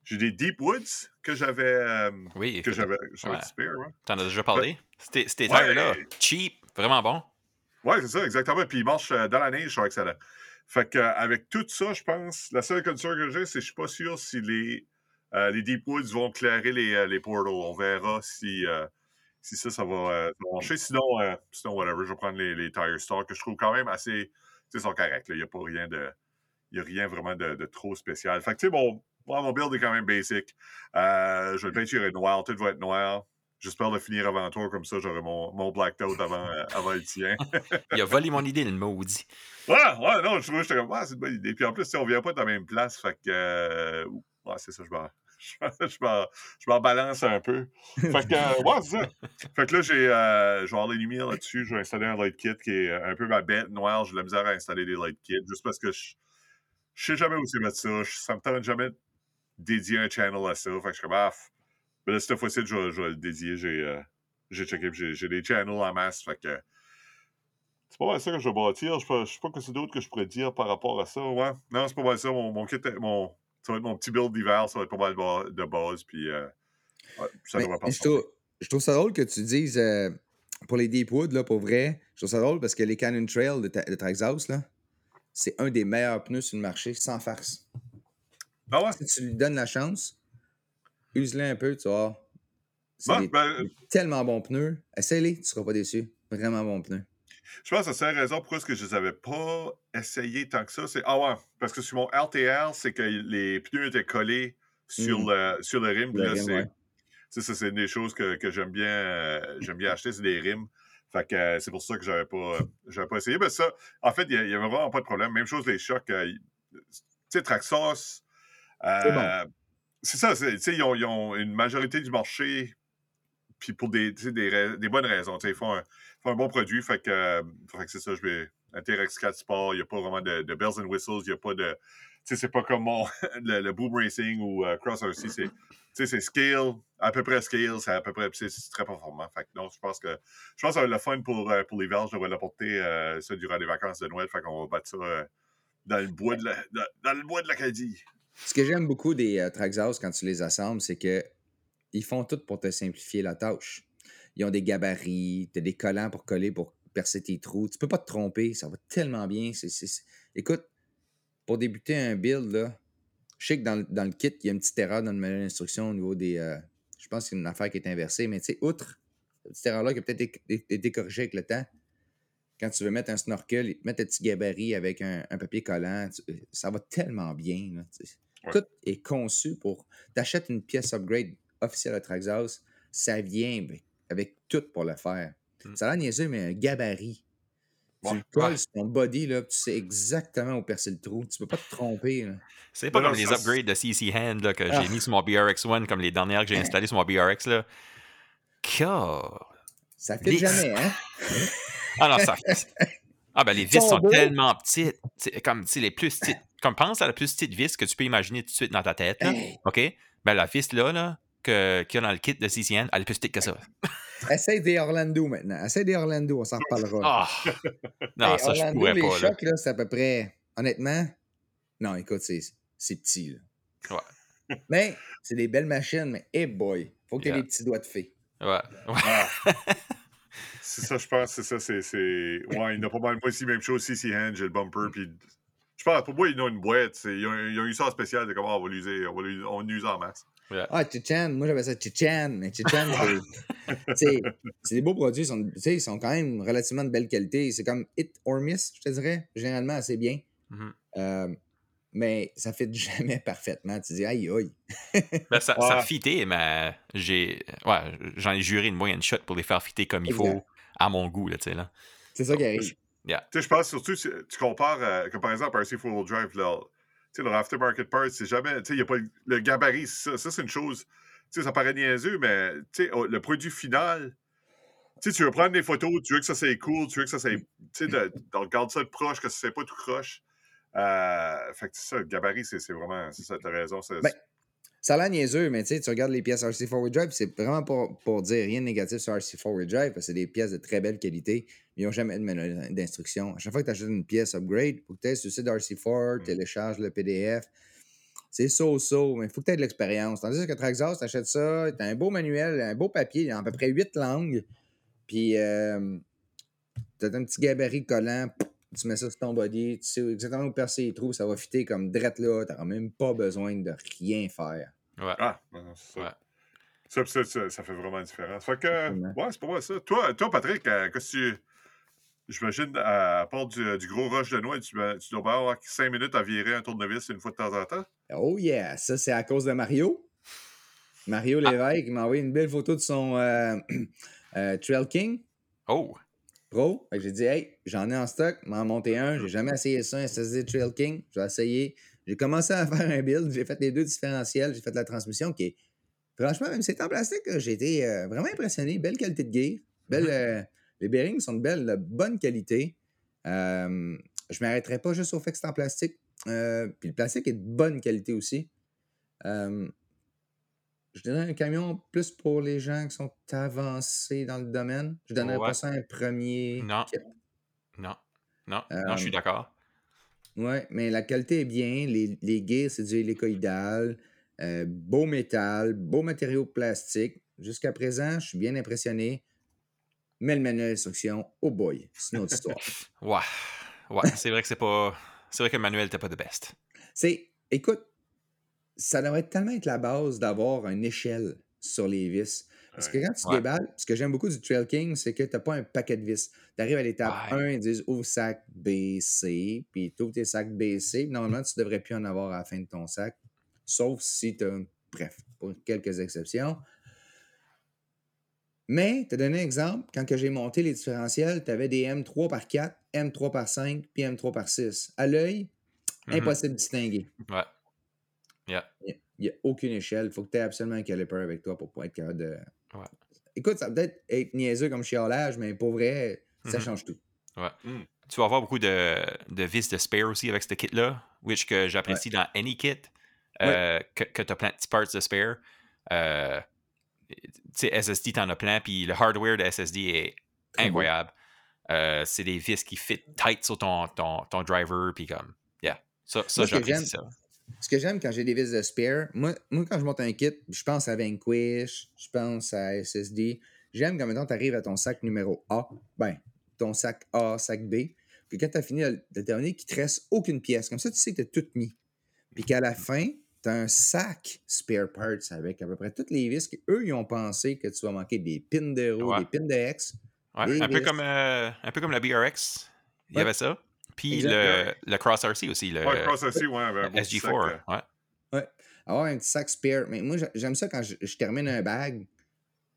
j'ai des Deep Woods que j'avais, Oui, que j'avais, Ouais. ouais. t'en as déjà parlé? C'était c'était Ouais. là cheap, vraiment bon. Ouais, c'est ça, exactement. Puis ils marchent euh, dans la neige, ils sont excellents. Fait que, euh, avec tout ça, je pense, la seule concern que j'ai, c'est que je suis pas sûr si les, euh, les Deep Woods vont clairer les, euh, les portals. On verra si, euh, si ça, ça va, euh, marcher. Sinon, sinon, whatever, je vais prendre les, les Tire Store que je trouve quand même assez. Tu sais, sont corrects. Il n'y a pas rien de. Il a rien vraiment de, de trop spécial. Fait que, tu sais, moi, mon build est quand même basic. Je vais le peinturer noir. Tout va être noir. J'espère le finir avant toi, comme ça, j'aurai mon, mon Black Toad avant, euh, avant le tien. [laughs] Il a volé mon idée, le maudit. Ouais, ouais, non, je trouvais, comme, ah, c'est une bonne idée. Puis en plus, si on vient pas de la même place, fait que, euh, ouais, c'est ça, [laughs] je m'en, je m'en, je m'en balance un peu. Fait que, euh, ouais, c'est ça. Fait que là, j'ai, euh, je vais avoir les lumières là-dessus, je vais installer un light kit qui est un peu ma bête noire. J'ai de la misère à installer des light kits, juste parce que je, je sais jamais où c'est mettre ça. Je- ça me tente jamais de dédier un channel à ça. Fait que je suis comme, ah, f- mais là, cette fois-ci, je, vais- je vais le dédier. J'ai, euh, j'ai checké, j'ai, des channels en masse. Fait que, c'est pas mal ça que je vais bâtir. Je sais pas, je sais pas que c'est d'autre que je pourrais dire par rapport à ça. Ouais. Non, c'est pas mal ça. Mon, mon kit, mon, ça va être mon petit build d'hiver. Ça va être pas mal de ba- de base. Puis euh, ouais, ça Mais devrait pas je, trouve, je trouve ça drôle que tu dises euh, pour les Deepwood, là, pour vrai. Je trouve ça drôle parce que les Cannon Trail de, ta- de Traxxas, là, c'est un des meilleurs pneus sur le marché, sans farce. Ah ouais? Si tu lui donnes la chance, use-le un peu, tu vois. C'est des- ben, des tellement bons pneus. Essaye-les, tu seras pas déçu. Vraiment bons pneus. je pense que c'est la raison pourquoi je les avais pas essayés tant que ça. C'est ah ouais, parce que sur mon RTR, c'est que les pneus étaient collés sur, Mm. le, sur le rim. Le c'est- ouais. Ça, c'est une des choses que, que j'aime bien, euh, j'aime bien acheter, c'est des rimes. Fait que euh, c'est pour ça que j'avais pas, euh, j'avais pas essayé. Mais ça, en fait, il n'y avait vraiment pas de problème. Même chose, les chocs. euh, tu sais, Traxos, C'est bon. C'est ça, ils ont, ils ont une majorité du marché, puis pour des, des, des bonnes raisons. Ils font un, font un bon produit, fait que, euh, que c'est ça, je vais. Un T-Rex 4 Sport, il n'y a pas vraiment de, bells and whistles, il n'y a pas de. Tu sais, c'est pas comme mon, [laughs] le, Boom Racing ou euh, Cross RC, c'est. Tu sais, c'est scale, à peu près scale, c'est à peu près, c'est très performant. Fait que non, je pense que, je pense que le fun pour, euh, pour Belges. Je vais l'apporter euh, ça durant les vacances de Noël. Fait qu'on va battre ça dans le bois de la, dans le bois de l'Acadie. Ce que j'aime beaucoup des euh, quand tu les assembles, c'est que ils font tout pour te simplifier la tâche. Ils ont des gabarits, as des collants pour coller, pour percer tes trous. Tu peux pas te tromper, ça va tellement bien. Écoute, pour débuter un build, là, je sais que dans, le- kit, il y a une petite erreur dans le manuel d'instruction au niveau des. euh, je pense qu'il y a une affaire qui est inversée, mais tu sais, outre cette petite erreur-là qui a peut-être été- corrigée avec le temps, quand tu veux mettre un snorkel, mettent un petit gabarit avec un, papier collant, ça va tellement bien. Ouais. Tout est conçu pour. Tu achètes une pièce upgrade officielle à Traxxas, ça vient avec, avec tout pour le faire. Mm. Ça a l'air niaiseux, mais un gabarit. Tu Ouais. colles Ouais. sur ton body, là, tu sais exactement où percer le trou. Tu peux pas te tromper. C'est pas comme les upgrades de CC Hand là, que Ah. j'ai mis sur mon BRX1, comme les dernières que j'ai installées sur mon BRX. Là. Car- Ça fait Les- jamais, hein? Ah non, ça Ah ben les vis Sont tellement petites. C'est comme tu sais, les plus petites. Comme pense à la plus petite vis que tu peux imaginer tout de suite dans ta tête. Là. OK? Ben la vis là, là que- qu'il y a dans le kit de CC Hand, elle est plus petite que ça. essaye des Orlando maintenant. Essaye des Orlando, on s'en reparlera. Ah! Non, Hey, ça, je Orlando, pourrais les pas. Chocs, là, c'est à peu près. Honnêtement, non, écoute, c'est c'est petit. Là. Ouais. Mais c'est des belles machines, mais hey boy, faut que tu aies Yeah. des petits doigts de fée. Ouais. ouais. Ah. c'est ça, je pense, c'est ça, c'est. Ouais, il y en a pas mal. Moi aussi, même chose, CC Hand, j'ai le bumper, puis. Je pense, pour moi, ils ont une boîte. c'est- Ils ont, ils ont eu ça en spécial de comment on va l'user, on va l'user, on l'use en masse. Ah, Chichan, moi j'appelle ça Chichan, mais Chichan, [laughs] c'est- c'est des beaux produits, ils sont, tu sais, ils sont quand même relativement de belle qualité. C'est comme hit or miss, je te dirais, généralement assez bien. Mhm. Euh, mais ça fait [laughs] jamais parfaitement. Tu dis, aïe, aïe. [laughs] Ben, ça, ça a Ouais. fité, mais j'ai. Ouais, j'en ai juré une moyenne shot pour les faire fitter comme il Exact. faut, à mon goût, là, tu sais, là. C'est ça qui arrive. Tu sais, je pense surtout, si tu compares, euh, comme par exemple, un RC Four-Wheel Drive, leur, tu sais, leur aftermarket parts, c'est jamais, tu sais, il n'y a pas le, le gabarit, ça, ça c'est une chose, tu sais, ça paraît niaiseux, mais, tu sais, oh, le produit final, tu sais, tu veux prendre des photos, tu veux que ça c'est cool, tu veux que ça tu sais, de, de regarder ça de proche, que c'est pas tout croche. Euh, fait que ça, le gabarit, c'est vraiment, c'est ça, t'as raison. c'est- Ben, Ça a l'air niaiseux, mais tu sais, tu regardes les pièces RC Forward Drive, c'est vraiment pour, pour dire rien de négatif sur RC Forward Drive, parce que c'est des pièces de très belle qualité, mais ils n'ont jamais de manuel d'instruction. À chaque fois que tu achètes une pièce upgrade, il faut que tu ailles sur le site d'RC Ford, Mm. télécharge le PDF. C'est so-so, mais il faut que tu aies de l'expérience. Tandis que Traxxas, tu achètes ça, tu as un beau manuel, un beau papier, il y a à peu près huit langues, puis euh, tu as un petit gabarit collant, tu mets ça sur ton body, tu sais exactement où percer les trous, ça va fitter comme drette là, tu n'auras même pas besoin de rien faire. Ouais. Ah, c'est ça. Ouais. Ça, ça, ça, ça fait vraiment une différence. Fait que, ouais, c'est pour moi ça. Toi, toi Patrick, euh, qu'est-ce que tu. J'imagine, à, part du, du gros rush de noix, tu, tu dois pas avoir 5 minutes à virer un tournevis une fois de temps en temps? Oh yeah, ça c'est à cause de Mario. Mario Lévesque il m'a envoyé une belle photo de son euh, [clears throat] euh, Trail King Oh! Pro. J'ai dit, hey, j'en ai en stock, m'en monter un. J'ai jamais essayé ça, un SSD Trail King. Je vais essayer. J'ai commencé à [laughs] faire un build, j'ai fait les deux différentiels, j'ai fait la transmission qui est. Franchement, même si c'est en plastique, j'ai été euh, vraiment impressionné. Belle qualité de gear. Belle, euh, les bearings sont de belle, de bonne qualité. Euh, je ne m'arrêterai pas juste au fait que c'est en plastique. Puis le plastique est de bonne qualité aussi. Je donnerais un camion plus pour les gens qui sont avancés dans le domaine. Je donnerais Ouais. pas ça un premier. Non. kit. Non. Non, non, je suis Euh, d'accord. Ouais, mais la qualité est bien. Les, les gears, c'est du hélicoïdal. euh, beau métal, beau matériau plastique. Jusqu'à présent, je suis bien impressionné. Mais le manuel d'instruction, oh boy, c'est une autre histoire. [laughs] Ouais. Ouais, c'est vrai que c'est pas. C'est vrai que le manuel n'était pas de best. C'est, écoute, ça devrait tellement être la base d'avoir une échelle sur les vis. Parce que quand tu Ouais. déballes, ce que j'aime beaucoup du Trail King, c'est que tu n'as pas un paquet de vis. Tu arrives à l'étape Ouais. 1, ils disent ouvre sac B, C, puis tu ouvres tes sacs B, C. Normalement, tu ne devrais plus en avoir à la fin de ton sac, sauf si tu as. Bref, pour quelques exceptions. Mais, te donner un exemple, quand j'ai monté les différentiels, tu avais des M3 par 4, M3 par 5, puis M3 par 6. À l'œil, Mhm. impossible de distinguer. Ouais. Yeah. Il n'y a aucune échelle. Il faut que tu aies absolument un caliper avec toi pour pouvoir être capable de. Ouais. Écoute, ça va peut-être être niaiseux comme chiolage, mais pour vrai, ça Mhm. change tout. Tu vas avoir beaucoup de, de vis de spare aussi avec ce kit-là, which que j'apprécie dans any kit, euh, que, que tu as plein de petits parts de spare. Euh, tu sais, SSD, t'en as plein, puis le hardware de SSD est incroyable. Euh, c'est des vis qui fit tight sur ton, ton, ton driver, puis comme, yeah. Ça, ça j'apprécie ça. Ce que j'aime quand j'ai des vis de spare, moi, moi, quand je monte un kit, je pense à Vanquish, je pense à SSD. J'aime quand maintenant tu arrives à ton sac numéro A, ben, ton sac A, sac B, que quand tu as fini de le terminer, qu'il te reste aucune pièce. Comme ça, tu sais que tu as tout mis. Puis qu'à la fin, tu as un sac spare parts avec à peu près toutes les vis qu'eux, ils ont pensé que tu vas manquer des pins de roue, Ouais. des pins de X. Ouais, un, peu comme, euh, un peu comme la BRX, il y avait ça. Puis le, le Cross RC aussi, le, Ouais, Cross aussi, ouais, petit SG4. sac, ouais. avoir un petit sac spare. Mais moi, j'a- j'aime ça quand je, je termine un bag,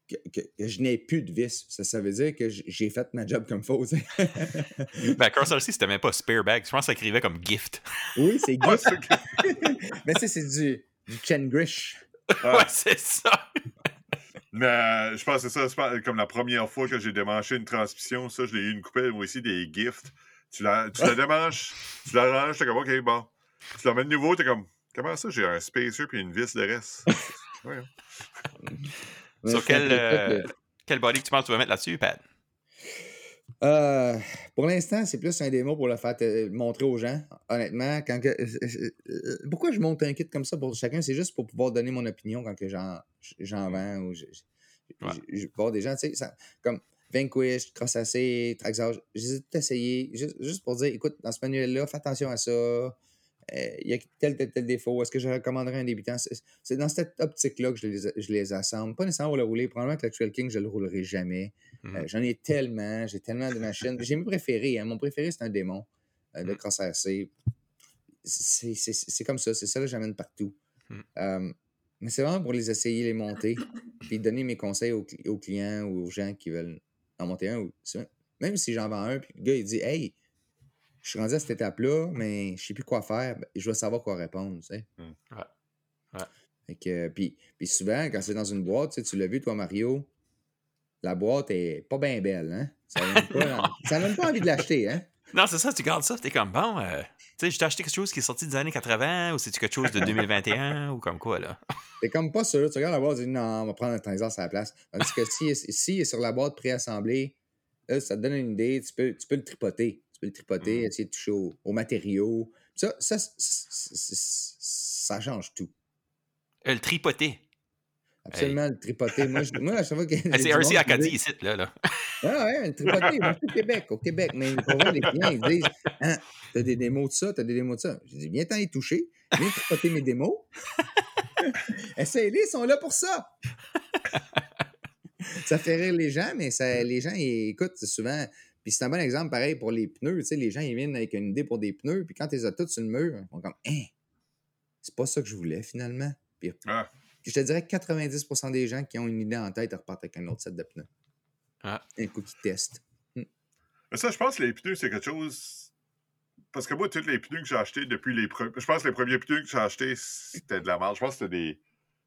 que, que- que je n'ai plus de vis. Ça, ça veut dire que j'ai fait ma job comme sais. [laughs] Ben, Cross RC, c'était même pas spare bag. Je pense que ça écrivait comme gift. oui, c'est [laughs] Ouais, que- [laughs] Mais tu sais, c'est du, du Chen Grish. Ah, ouais, c'est ça. Mais euh, je pense que c'est ça, c'est pas- comme la première fois que j'ai démanché une transmission, ça, je l'ai eu une coupelle, moi aussi, des gifts. Tu la, tu la démanches, tu la ranges, t'es comme, OK, bon. Tu la mets de nouveau, t'es comme, comment ça, j'ai un spacer puis une vis de reste? [laughs] Ouais. Mais Sur quel, euh, quel body que tu penses que tu vas mettre là-dessus, Pat? Euh, pour l'instant, c'est plus un démo pour le faire te- montrer aux gens. Honnêtement, quand que, euh, euh, pourquoi je monte un kit comme ça pour chacun? C'est juste pour pouvoir donner mon opinion quand que j'en, j'en vends ou je, je- Ouais. je- je vais voir des gens, tu sais, ça- comme Vanquish, Cross AC, Traxxas, j'ai tout essayé, juste, juste pour dire, écoute, dans ce manuel-là, fais attention à ça. Euh, Il y a tel, tel, tel défaut. Est-ce que je recommanderais un débutant? C'est dans cette optique-là que je les, je les assemble. Pas nécessairement pour le rouler. Probablement que l'actuel King, je le roulerai jamais. Mhm. Euh, J'en ai tellement, j'ai tellement de machines. J'ai mes préférés. hein. Mon préféré, c'est un démon euh, de Mm. Cross RC. C'est comme ça. C'est ça que j'amène partout. Mm. Euh, mais c'est vraiment pour les essayer, les monter, puis donner mes conseils aux clients ou aux gens qui veulent en monter un. ou- Même si j'en vends un, puis le gars, il dit Hey, je suis rendu à cette étape-là, mais je sais plus quoi faire. Ben, je vais savoir quoi répondre. Tu sais. Mm. Ouais. Ouais. Fait que, puis, puis souvent, quand c'est dans une boîte, tu sais, tu l'as vu, toi, Mario, la boîte est pas bien belle, hein? Ça donne pas, [laughs] ça donne pas envie de l'acheter, hein? Non, c'est ça, tu gardes ça, t'es comme bon. euh, sais, je t'ai acheté quelque chose qui est sorti des années 80 ou c'est-tu quelque chose de 2021 ou comme quoi, là? [laughs] T'es comme pas sûr. Tu regardes la boîte, tu dis non, on va prendre un transistor à la place. Tandis que si, si est sur la boîte préassemblée, là, ça te donne une idée, tu peux, tu peux le tripoter. Tu peux le tripoter, Mhm. essayer de toucher au, au matériau. Ça, ça, ça change tout. Euh, le tripoté. Absolument, le tripoter. Moi, je- moi, à chaque fois que. [laughs] C'est RC Acadie ici, là. là. [laughs] Ah ouais, le tripoter, moi, je suis au Québec, au Québec. Mais pour vrai, les clients, ils disent hein, T'as des démos de ça, t'as des démos de ça. J'ai dit Viens t'en y toucher, viens tripoter mes démos. [laughs] Essaye-les, ils sont là pour ça. ça fait rire les gens, mais ça, les gens, ils écoutent souvent. Puis c'est un bon exemple, pareil, pour les pneus. Tu sais, les gens, ils viennent avec une idée pour des pneus, puis quand ils ont tous sur le mur, ils font comme Hein, c'est pas ça que je voulais finalement. Puis, Ah. Puis je te dirais que 90% des gens qui ont une idée en tête repartent avec un autre set de pneus. Ah. Un coup qui teste. Mais ça, je pense que les pneus, c'est quelque chose. Parce que moi, tous les pneus que j'ai achetés depuis les premiers. Je pense que les premiers pneus que j'ai achetés, c'était de la merde. Je pense que c'était des,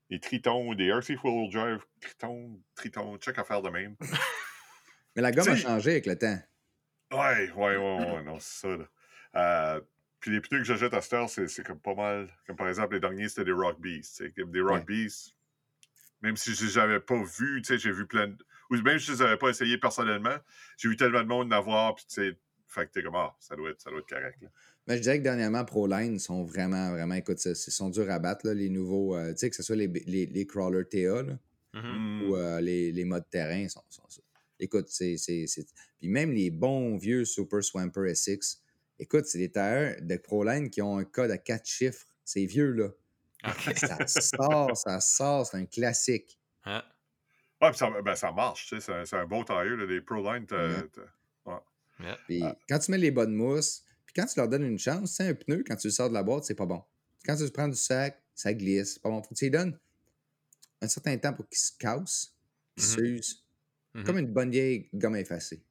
des Tritons, des RC Full Drive Triton, Triton, check à faire de même. [laughs] Mais la gomme a changé avec le temps. Ouais, ouais, ouais, ouais, non, c'est ça, là. Euh, puis les pneus que j'achète à cette heure, c'est c'est comme pas mal. Comme par exemple, les derniers, c'était des Rock Beasts. Comme des Rock Beasts. Même si je les avais pas vus, tu sais, j'ai vu plein de. Ou même si je les avais pas essayés personnellement, j'ai vu tellement de monde d'avoir, puis tu sais. Fait que t'es comme, ah, ça doit être, ça doit être correct, là. Mais je dirais que dernièrement, ProLine sont vraiment, vraiment, écoute, ça, ils sont durs à battre, là, les nouveaux, euh, tu sais, que ce soit les, les, les crawlers TA là, Mhm. Mm. ou euh, les, les modes terrain. Sont, sont- sont- Écoute, c'est. c'est- c'est- Puis même les bons vieux Super Swamper SX, écoute, c'est des tailleurs de ProLine qui ont un code à quatre chiffres. C'est vieux, là. [laughs] Ça sort, ça sort, c'est un classique. Ah. Ouais, puis ça, ben, ça marche, tu sais, c'est un, un beau tailleur, là, les ProLine. Ouais. Yeah. Puis Ah. quand tu mets les bonnes mousses, puis quand tu leur donnes une chance, c'est un pneu, quand tu le sors de la boîte, c'est pas bon. Quand tu le prends du sac, ça glisse. C'est pas bon. Faut que tu lui donnes un certain temps pour qu'il se casse, qu'il Mhm. s'use, Mhm. Comme une bonne vieille gomme effacée.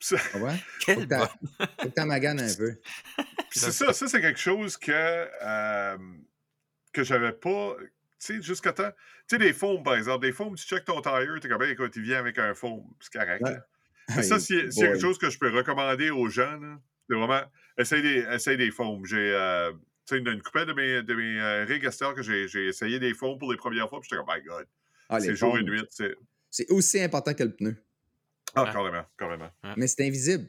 [laughs] Faut que t'en maganes un peu. [laughs] C'est ça, ça c'est quelque chose que, euh, que j'avais pas. Tu sais, jusqu'à temps. Tu sais, des foams, par exemple, des foams, tu checkes ton tire, t'es comme, écoute, il vient avec un foam, c'est correct. Ouais. [laughs] Mais ça, boy. quelque chose que je peux recommander aux gens, c'est vraiment, essaye des, essaye des foams. J'ai, euh, tu sais, une, une couple de mes, de mes euh, rigs que j'ai j'ai essayé des foams pour les premières fois, puis j'étais comme, my God, Ah, c'est jour et nuit, c'est. C'est aussi important que le pneu. Ah, Ouais. carrément, carrément. Mais c'est invisible.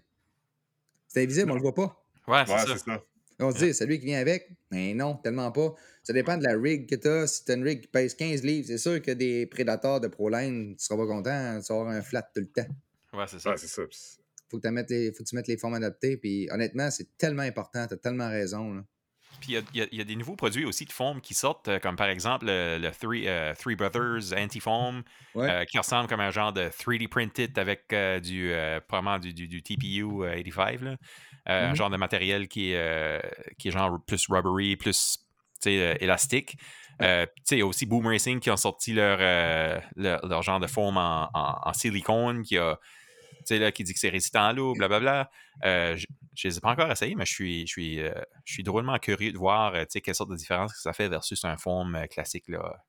C'est invisible, on le voit pas. Ouais, c'est Ouais, ça. c'est ça. On se dit, c'est lui qui vient avec. Mais non, tellement pas. Ça dépend de la rig que tu as. Si tu as une rig qui pèse 15 livres, c'est sûr que des prédateurs de ProLine, tu seras pas content. Tu vas avoir un flat tout le temps. Ouais, c'est ça. Ouais, c'est ça. Faut que, les, faut que tu mettes les formes adaptées. Puis honnêtement, c'est tellement important. Tu as tellement raison. là. Puis il y a- y, y des nouveaux produits aussi de foam qui sortent, euh, comme par exemple le, le Three, euh, Three Brothers Anti-Foam, Ouais. euh, qui ressemble comme un genre de 3D printed avec euh, du, probablement du, du, du TPU euh, 85, là. Euh, un Mhm. genre de matériel qui est, qui est genre plus rubbery, plus élastique. Euh, il y a aussi Boom Racing qui ont sorti leur, euh, leur, leur genre de foam en, en- en silicone qui a tu sais, là, qui dit que c'est résistant à l'eau, blablabla. Euh, je je les ai pas encore essayés, mais je suis, je suis, euh, je suis drôlement curieux de voir euh, quelle sorte de différence que ça fait versus un foam euh, classique. Là.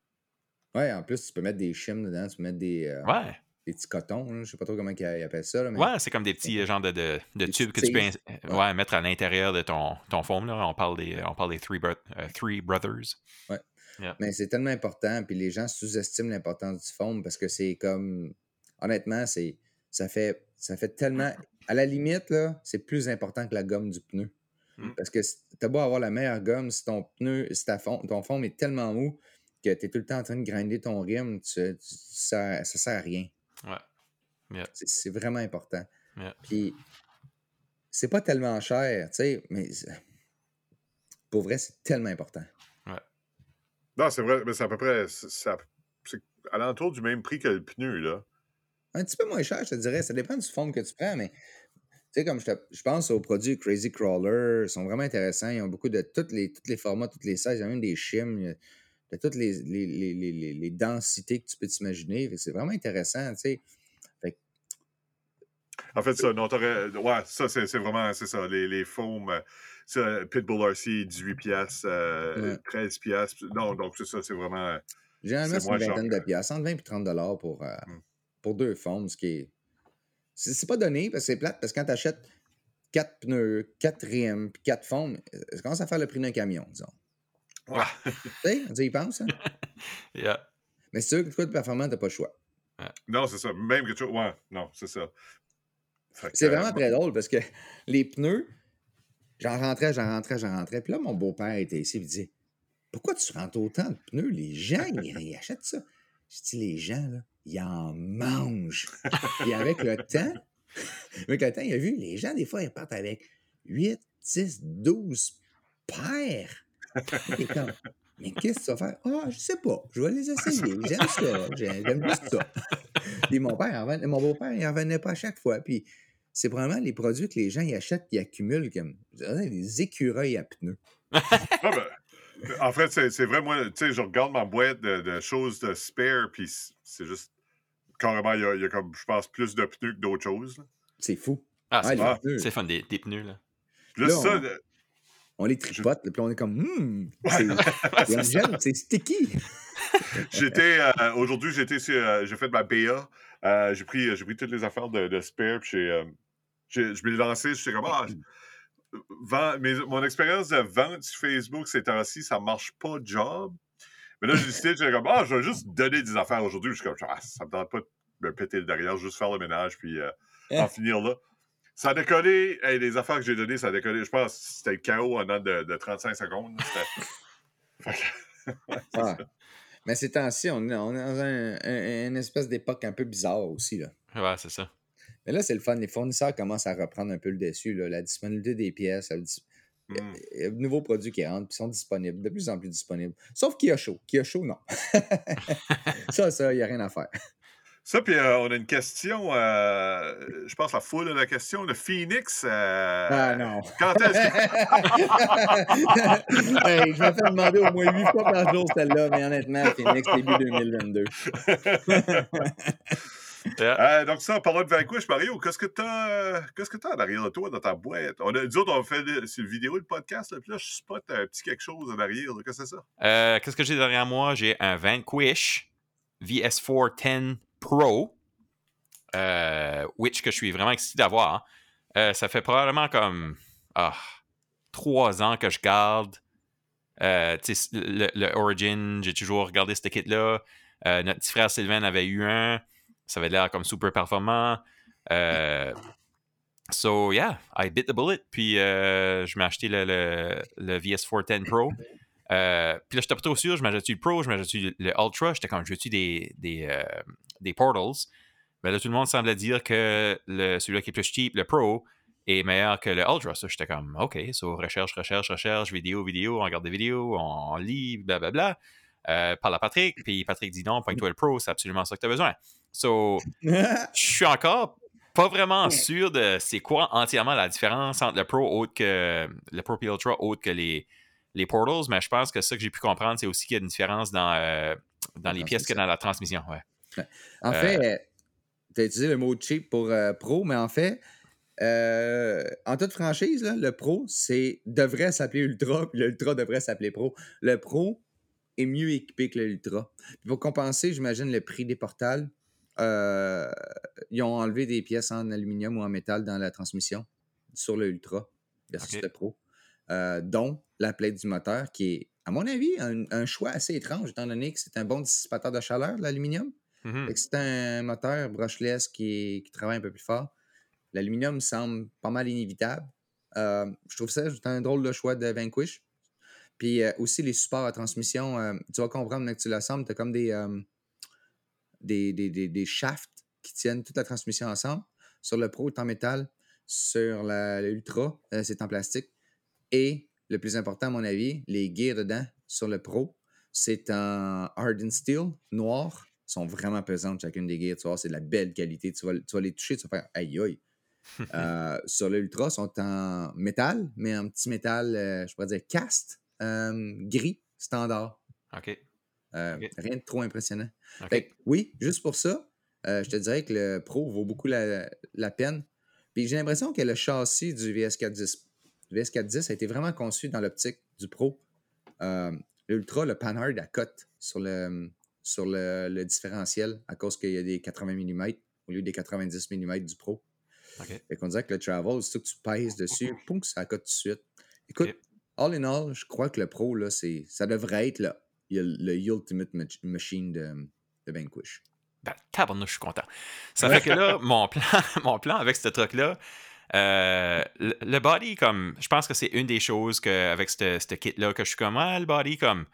Ouais, en plus, tu peux mettre des chimes dedans. Tu peux mettre des, euh, Ouais, des petits cotons. là. Je sais pas trop comment ils appellent ça. là, mais ouais c'est comme des petits genres de, de, de tubes que tu peux ouais, mettre à l'intérieur de ton, ton foam. Là. On, parle des, on parle des Three, Bro- euh, Three Brothers. Mais c'est tellement important, puis les gens sous-estiment l'importance du foam parce que c'est comme. Honnêtement, c'est ça fait, ça fait tellement. À la limite, là, c'est plus important que la gomme du pneu. Mm. Parce que t'as beau avoir la meilleure gomme, si ton pneu, si ta fond- ton foam est tellement mou que tu es tout le temps en train de grinder ton rim, tu, tu- ça, ça sert à rien. Ouais. Yeah. C'est- C'est vraiment important. Yeah. Puis, c'est pas tellement cher, tu sais, mais pour vrai, c'est tellement important. Non, c'est vrai, mais c'est à peu près. C'est c'est à, c'est à l'entour du même prix que le pneu, là. Un petit peu moins cher, je te dirais. Ça dépend du foam que tu prends, mais tu sais, comme je, te- je pense aux produits Crazy Crawler, ils sont vraiment intéressants. Ils ont beaucoup de tous les, tous les formats, toutes les sizes. Il y a même des chimes, de toutes les, les, les, les, densités que tu peux t'imaginer. C'est vraiment intéressant, tu sais. En fait, ça, non, t'aurais. Ouais, ça, c'est vraiment. C'est ça. Les, les foams. euh, ça, Pitbull RC, 18 piastres, euh, Ouais. 13 piastres. Non, donc c'est ça, c'est vraiment. euh, Généralement, C'est une vingtaine de piastres, entre 20 et 30 dollars pour, euh, Hmm. Pour deux foams, ce qui est. C'est pas donné parce que c'est plate, parce que quand tu achètes 4 pneus, 4 rims, puis 4 foams, euh, ça commence à faire le prix d'un camion, disons. Ouais. Tu sais, on y pense, hein? [laughs] Yeah. Mais c'est sûr que toi, de performant, t'as pas le choix. Non, c'est ça. Même que tu. Ouais, non, c'est ça. C'est euh, vraiment très drôle parce que [laughs] les pneus, j'en rentrais, j'en rentrais, j'en rentrais. Puis là, mon beau-père était ici et il disait Pourquoi tu rentres autant de pneus? Les gens, ils, [laughs] ils achètent ça. Je dis Les gens, là, ils en mangent. Et avec le [laughs] temps, avec le temps, il a vu, les gens, des fois, ils partent avec 8, 10, 12 paires. Et comme, mais qu'est-ce que tu vas faire? Ah, je sais pas. Je vais les essayer. J'aime ça. J'aime juste ça. Puis mon père, en mon beau-père, il en revenait pas à chaque fois. Puis c'est vraiment les produits que les gens ils achètent qui accumulent comme des écureuils à pneus. ah, ben, en fait, c'est vrai, moi, tu sais, je regarde ma boîte de, de choses de spare, puis c'est juste. Carrément, il y, a, il y a comme, je pense, plus de pneus que d'autres choses. C'est fou. Ah, Ah, c'est les fun. fun, des, des pneus. Là. Là, Là, ça, on- le- On les tripote, puis on est comme hum, [laughs] c'est sticky. [laughs] J'étais euh, aujourd'hui, j'étais sur, euh, j'ai fait ma BA. Euh, j'ai pris, j'ai pris toutes les affaires de, de spare. Puis j'ai, euh, j'ai- je m'ai lancé. J'étais comme ah, vend- mes- mon expérience de vente sur Facebook ces temps-ci, ça marche pas job. Mais là, j'ai décidé, j'étais comme ah, je vais juste donner des affaires aujourd'hui. Je suis comme ah, ça me tente pas de me péter le derrière, juste faire le ménage puis euh, en finir là. Ça a décollé. Hey, les affaires que j'ai données, ça a décollé. Je pense que c'était le chaos en de, de 35 secondes. [laughs] Ah. Mais ces temps-ci, on, est- on est dans un- un- une espèce d'époque un peu bizarre aussi. Là. Ouais, c'est ça. Mais là, c'est le fun. Les fournisseurs commencent à reprendre un peu le dessus. là. La disponibilité des pièces, la dis- Il y a de nouveaux produits qui rentrent, puis sont disponibles, de plus en plus disponibles. Sauf qu'il y a chaud. Qu'il y a chaud, non. [laughs] ça, ça, il n'y a rien à faire. Ça, puis euh, on a une question, euh, je pense la foule a la question, le Phoenix. euh, Ah non. Quand est-ce que. [laughs] Hey, je me fais demander au moins 8 fois par jour celle-là, mais honnêtement, Phoenix début [laughs] 2022. [laughs] Euh, donc, ça, en parlant de Vanquish, Mario, qu'est-ce que t'as euh, qu'est-ce que t'as en arrière de toi dans ta boîte? On a, nous autres, on fait le vidéo, le podcast, là, puis là, je spot un petit quelque chose en arrière. Qu'est-ce que c'est ça? Euh, Qu'est-ce que j'ai derrière moi? J'ai un Vanquish VS410 Pro, euh, which que je suis vraiment excité d'avoir. hein. Ça fait probablement comme ah, trois ans que je garde. Euh, le, le Origin, j'ai toujours regardé ce kit-là. Euh, notre petit frère Sylvain avait eu un. Ça avait l'air comme super performant. Euh, so, yeah, I bit the bullet. Puis, euh, je m'ai acheté le, le, le VS410 Pro. Euh, puis là, j'étais pas trop sûr, je m'achète-tu le Pro, je m'achète-tu le Ultra, j'étais comme, je veux-tu des, des, des Portals? Mais là, tout le monde semblait dire que celui-là qui est plus cheap, le Pro, est meilleur que le Ultra. Ça, j'étais comme, OK, so recherche, recherche, recherche, vidéo, vidéo, on regarde des vidéos, on lit, blablabla. Euh, parle à Patrick, puis Patrick dit non, pointe-toi le Pro, c'est absolument ça que tu as besoin. So, [laughs] je suis encore pas vraiment sûr de c'est quoi entièrement la différence entre le Pro autre que le Pro puis Ultra autre que les, les Portals, mais je pense que ça que j'ai pu comprendre, c'est aussi qu'il y a une différence dans, euh, dans les pièces que dans la transmission. Ouais. En fait, tu as utilisé le mot cheap pour euh, pro, mais en fait, euh, en toute franchise, là, le pro, c'est devrait s'appeler ultra, puis l'ultra devrait s'appeler pro. Le pro est mieux équipé que l'ultra. Pour compenser, j'imagine, le prix des portales, euh, ils ont enlevé des pièces en aluminium ou en métal dans la transmission sur le ultra versus Ok. le pro, euh, dont la plaque du moteur, qui est, à mon avis, un, un choix assez étrange, étant donné que c'est un bon dissipateur de chaleur, l'aluminium. Que c'est un moteur brushless qui, qui travaille un peu plus fort. L'aluminium semble pas mal inévitable. Euh, je trouve ça un drôle de choix de Vanquish. Puis euh, aussi les supports à transmission, euh, tu vas comprendre mais que tu l'assembles, tu as comme des, euh, des, des, des- des shafts qui tiennent toute la transmission ensemble. Sur le Pro, c'est en métal. Sur l'Ultra, c'est en plastique. Et le plus important, à mon avis, les gears dedans, sur le Pro, c'est en hardened steel, noir. Ils sont vraiment pesantes, chacune des gears. Tu vois, c'est de la belle qualité. Tu vas, tu vas les toucher, tu vas faire aïe aïe. [laughs] Euh, sur l'Ultra, ils sont en métal, mais en petit métal, euh, je pourrais dire cast, gris, standard. OK. Euh, Ok. Rien de trop impressionnant. OK. Fait que, oui, juste pour ça, euh, je te dirais que le Pro vaut beaucoup la, la peine. Puis j'ai l'impression que le châssis du VS410, le VS410 a été vraiment conçu dans l'optique du Pro. Euh, L'Ultra, le panhard à cote sur le, sur le, le différentiel à cause qu'il y a des 80 mm au lieu des 90 mm du Pro. OK. Fait qu'on dirait que le travel, c'est que tu pèses dessus, poum, ça cote tout de suite. Écoute. All in all, je crois que le Pro, là, c'est, ça devrait être le, le Ultimate Mach- Machine de, de Vanquish. Ben, tabarnouche, je suis content. Ça fait que là, [laughs] mon plan, [laughs] mon plan avec ce truc-là, euh, le, le body, comme, je pense que c'est une des choses que, avec ce kit-là que je suis comme, ah, le body, comme,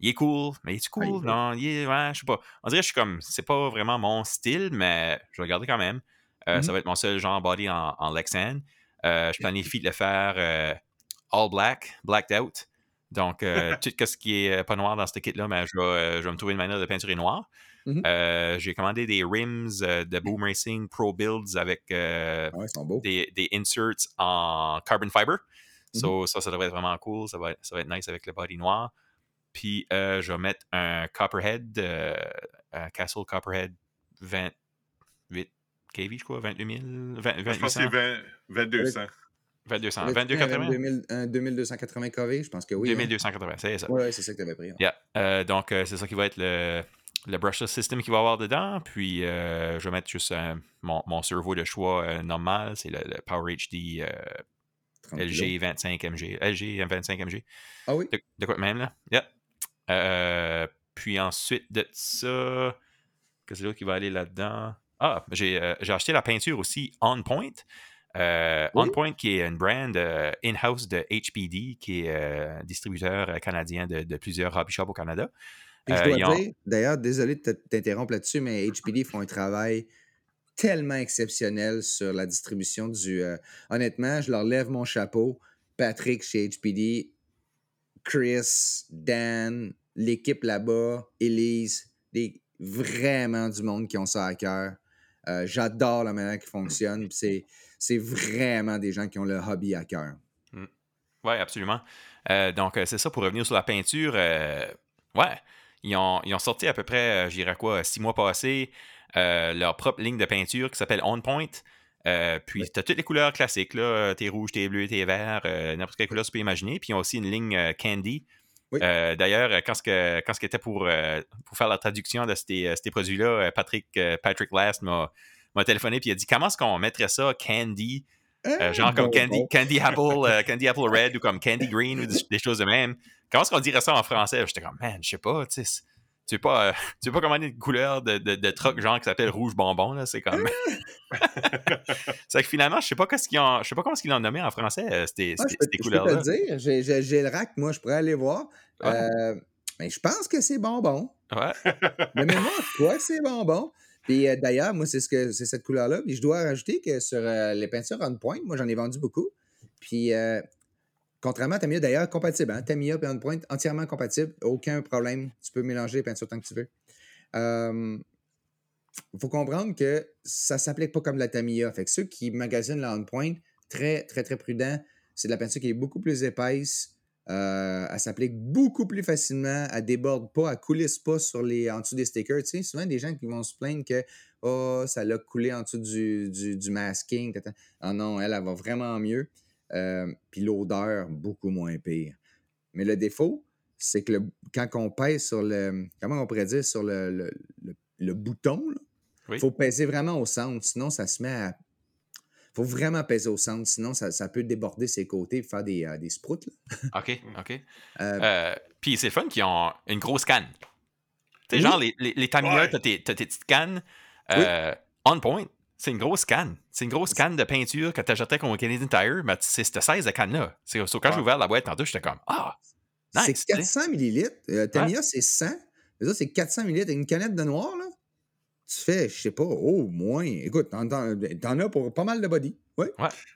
il est cool, mais il est cool? Non, il est, ouais, je sais pas. On dirait que je suis comme, c'est pas vraiment mon style, mais je vais le garder quand même. Euh. Ça va être mon seul genre body en, en Lexan. Euh, je planifie de le faire all black, blacked out. Donc, euh, [laughs] tout ce qui est pas noir dans ce kit-là, mais je vais, euh, je vais me trouver une manière de peinturer noir. Euh, J'ai commandé des rims euh, de Boom Racing Pro Builds avec euh, Ah ouais, des, des inserts en carbon fiber. So, ça, ça devrait être vraiment cool. Ça va, être- ça va être nice avec le body noir. Puis, euh, je vais mettre un Copperhead, euh, un Castle Copperhead 28 kV, je crois, 22 000, 20, Je pense que c'est 2800, 20 2200. 2200, Avais-tu pris un 2280, 2000 un 2280 kV, je pense que oui. hein? 2280, c'est ça. Ouais, ouais, c'est ça que tu avais pris. hein. Yeah. Euh, donc, euh, c'est ça qui va être le, le brushless system qu'il va y avoir dedans. Puis, euh, je vais mettre juste mon, mon servo de choix normal. C'est le, le Power HD 30 kilos. LG 25 MG. LG 25 MG. Ah oui. De, de quoi même, là? Yeah. Puis ensuite de ça, qu'est-ce que c'est qui va aller là-dedans? Ah, j'ai j'ai acheté la peinture aussi On Point. Euh, Oui. On Point, qui est une brand euh, in-house de HPD, qui est euh, distributeur euh, canadien de, de plusieurs hobby shops au Canada. Je Euh, dois ils ont- dire, d'ailleurs, désolé de t'interrompre là-dessus, mais HPD font un travail tellement exceptionnel sur la distribution du. honnêtement, je leur lève mon chapeau. Patrick chez HPD, Chris, Dan, l'équipe là-bas, Elise, des- vraiment du monde qui ont ça à cœur. J'adore la manière qu'ils fonctionnent. C'est c'est vraiment des gens qui ont le hobby à cœur. Oui, absolument. Euh, donc, euh, c'est ça pour revenir sur la peinture. euh, ouais, ils ont, ils ont sorti à peu près, euh, je dirais quoi, six mois passés, euh, leur propre ligne de peinture qui s'appelle On Point. Euh, puis, tu as toutes les couleurs classiques, là. T'es rouge, t'es bleu, t'es vert, euh, n'importe quelle couleur tu peux imaginer. Puis, ils ont aussi une ligne euh, Candy. Oui. D'ailleurs, quand ce que, quand ce qui était pour, pour faire la traduction de ces, ces produits-là, Patrick, Patrick Last m'a m'a téléphoné puis il a dit comment est-ce qu'on mettrait ça Candy? Euh, genre comme Candy. Candy Apple, [laughs] euh, Candy Apple Red ou comme Candy Green ou des, des choses de même. Comment est-ce qu'on dirait ça en français? J'étais comme, man, je sais pas, tu sais. c'est- Tu veux pas, euh, [laughs] tu veux pas commander une couleur de, de, de truck genre qui s'appelle rouge bonbon, là? C'est comme. [laughs] c'est que finalement, je sais pas qu'est-ce qu'ils ont. Je sais pas comment ils l'ont nommé en français, euh, ces, Ah, ces- je peux, ces je peux te couleurs-là. dire. J'ai- le rack, moi, je pourrais aller voir. Ouais. Euh, mais je pense que c'est bonbon. Ouais. Je crois que c'est bonbon. Puis euh, d'ailleurs, moi, c'est ce cette couleur-là. Puis je dois rajouter que sur euh, les peintures on point, moi, j'en ai vendu beaucoup. Puis euh, contrairement à Tamiya, d'ailleurs, compatible. Hein? Tamiya et on point, entièrement compatible. Aucun problème. Tu peux mélanger les peintures tant que tu veux. Il faut comprendre que ça ne s'applique pas comme la Tamiya. Fait que ceux qui magasinent la on point, très, très, très prudent. C'est de la peinture qui est beaucoup plus épaisse. Euh, elle s'applique beaucoup plus facilement, elle déborde pas, elle coulisse pas sur les, en dessous des stickers. Tu sais, souvent des gens qui vont se plaindre que oh, ça l'a coulé en dessous du, du, du masking. tata. Ah non, elle, elle va vraiment mieux. Euh, Puis l'odeur, beaucoup moins pire. Mais le défaut, c'est que le- quand on pèse sur le. Comment on pourrait dire sur le, le, le- bouton, il Oui. faut peser vraiment au centre, sinon ça se met à. Faut vraiment peser au centre, sinon ça, ça peut déborder ses côtés et faire des, euh, des sprouts. là. [laughs] OK, OK. Euh, Euh, Puis c'est le fun qu'ils ont une grosse canne. Tu sais, Oui. genre, les, les, les Tamiya, Ouais. t'as tes, t'as tes petites cannes. euh, On point, c'est une grosse canne. C'est une grosse canne de peinture que t'achèterais comme au Canadian Tire, mais c'est cette 16 de canne-là. C'est so, quand j'ai ouvert la boîte tantôt, j'étais comme Ah! c'est Nice! sais. 400 millilitres. Euh, Tamiya, c'est 100. Les autres, c'est 400 millilitres. Une canette de noir, là. Tu fais, je sais pas, au moins. Écoute, t'en, t'en- t'en as pour pas mal de body. Oui.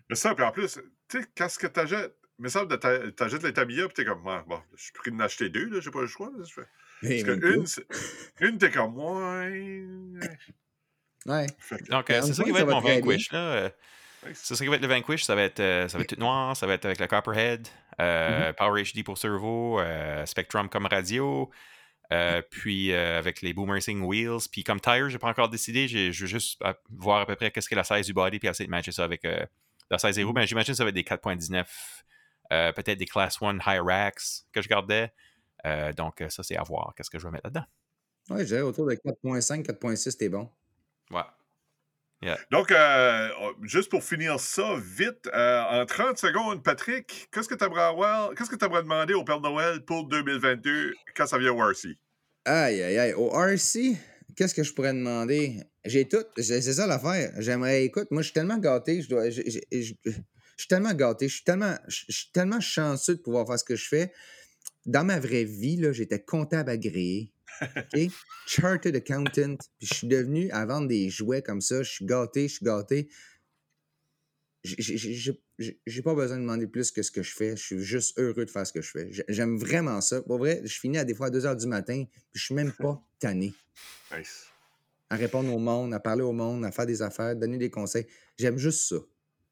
Mais ça, puis en plus, tu sais, qu'est-ce que t'achètes? Mais ça, t'achètes les Tamiya, puis t'es comme, Ouais, bon, je suis pris d'en acheter deux, là, j'ai pas le choix. là, Parce que une, une, t'es comme, ouais. Ouais. Donc, euh, c'est ça qui va être mon Vanquish. Là. Euh. C'est ça qui va être le Vanquish. Ça va être, euh, ça va être tout noir. Ça va être avec le Copperhead. euh, Power HD pour servo. euh, Spectrum comme radio. Euh, puis euh, avec les Boomersing Wheels. Puis comme tire, j'ai pas encore décidé. j'ai- Je veux juste à- voir à peu près qu'est-ce que la size du body. Puis essayer de matcher ça avec euh, la size des roues. Mais j'imagine que ça va être des 4.19. euh, Peut-être des Class 1 High Racks que je gardais. Donc, ça, c'est à voir. Qu'est-ce que je vais mettre là-dedans? Je dirais autour de 4.5, 4.6, t'es bon. Ouais. Donc, euh, juste pour finir ça vite, euh, en 30 secondes, Patrick, qu'est-ce que tu aimerais avoir, qu'est-ce que tu aimerais demander au Père Noël pour 2022 quand ça vient au RC? Aïe, aïe, aïe. Au RC, qu'est-ce que je pourrais demander? J'ai tout. C'est ça l'affaire. J'aimerais, écoute, moi, je suis tellement gâté. Je, dois, je, je- je- je suis tellement gâté. Je suis tellement, je, je suis tellement chanceux de pouvoir faire ce que je fais. Dans ma vraie vie, là, j'étais comptable agréé. OK? Chartered accountant. Puis je suis devenu à vendre des jouets comme ça. Je suis gâté, je suis gâté. J'ai- pas besoin de demander plus que ce que je fais. Je suis juste heureux de faire ce que je fais. J'ai- J'aime vraiment ça. Pour vrai, je finis à des fois à 2 h du matin, puis je suis même pas tanné [laughs] Nice. à répondre au monde, à parler au monde, à faire des affaires, donner des conseils. J'aime juste ça.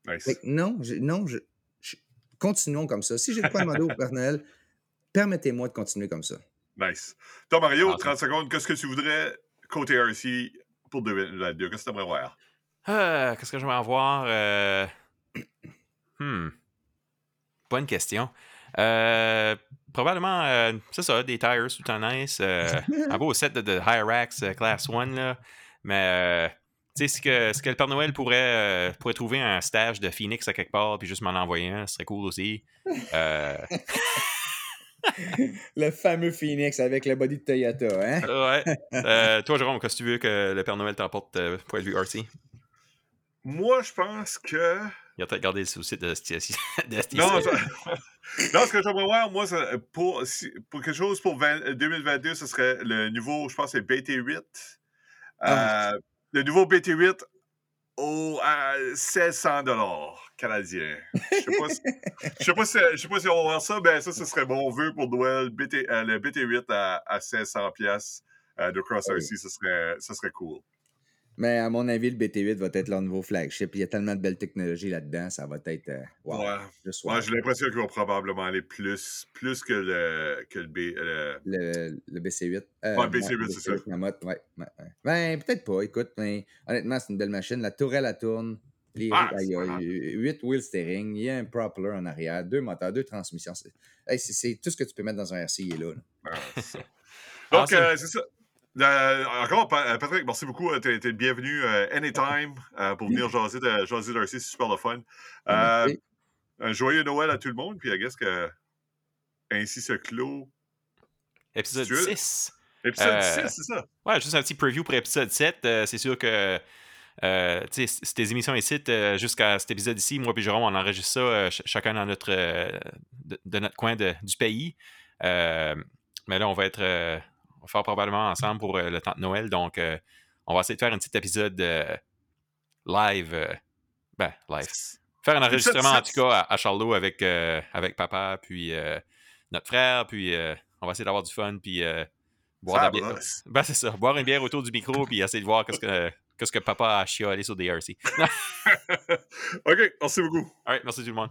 Nice. Fait que non, non, je, je- continuons comme ça. Si j'ai de quoi demander au Père Noël, permettez-moi de continuer comme ça. Nice. Toi, Mario, Awesome. 30 secondes, qu'est-ce que tu voudrais côté RC pour 2022? Qu'est-ce que tu aimerais voir? Euh, Qu'est-ce que je vais avoir? Euh, [clears throat] Hmm. Bonne question. Euh, probablement, euh, c'est ça, des tires tout temps nice. euh, [laughs] un beau set de, de Hyrax Class 1, là. Mais, euh, tu sais, ce que, ce que le Père Noël pourrait, pourrait trouver un stage de Phoenix à quelque part, puis juste m'en envoyer un, ce serait cool aussi. [laughs] Euh, [laughs] Le fameux Phoenix avec le body de Toyota, hein? ouais. Euh, toi, Jérôme, qu'est-ce que tu veux que le Père Noël t'emporte euh, point de vue RC? Moi, je pense que. Il a peut-être gardé le site de STC. Non, ça- [laughs] non, ce que j'aimerais voir, moi, ça- pour, si- pour quelque chose pour 20 2022, ce serait le nouveau, je pense, c'est BT8. Ah. Euh, le nouveau BT8 au, à 1600 canadiens. Je sais pas si, je sais pas si, je sais pas si on va voir ça, ben ça, ce serait mon vœu pour Noël, BT, euh, le BT8 à, à 1600 pièces euh, de Cross Oui. RC, ça serait, ça serait cool. Mais à mon avis, le BT8 va être leur nouveau flagship. Il y a tellement de belles technologies là-dedans, ça va être. euh, wow, Ouais. Ouais, j'ai l'impression qu'ils vont probablement aller plus, plus que le, que le B. le- Le, le BC8. Euh, Ouais, BC8, le c'est ça. Ouais. Ben, peut-être pas. Écoute, mais, honnêtement, c'est une belle machine. La tourelle, elle tourne. Les, Ah, il y a c'est. 8 wheel steering, il y a un propeller en arrière, deux moteurs, deux transmissions. C'est hey, c'est- c'est tout ce que tu peux mettre dans un RC, il est là. là. Ah, c'est ça. [laughs] Donc, Awesome. euh, c'est ça. Euh, encore, euh, Patrick, merci beaucoup. T'es t'es le bienvenu euh, anytime pour venir jaser de, jaser de RC. C'est super le fun. Merci. un joyeux Noël à tout le monde. Puis, guess que ainsi se clôt Épisode Tu veux- 6. l'épisode Euh, 6, c'est ça? Ouais, juste un petit preview pour épisode 7. Euh, c'est sûr que euh, ces émissions ici, euh, jusqu'à cet épisode ici, moi et Jérôme, on enregistre ça euh, ch- chacun dans notre, euh, de, de notre coin de- du pays. Mais là, on va être on va faire probablement ensemble pour le temps de Noël. Donc, on va essayer de faire un petit épisode live. ben, live. Faire un enregistrement, en tout cas, à, à Charlot avec, avec papa, puis notre frère, puis on va essayer d'avoir du fun, puis boire de la bière. Ben, c'est ça. Boire une bière autour du micro, puis essayer de voir qu'est-ce que, qu'est-ce que papa a chialé sur des [laughs] RC. OK, merci beaucoup. All right, merci tout le monde.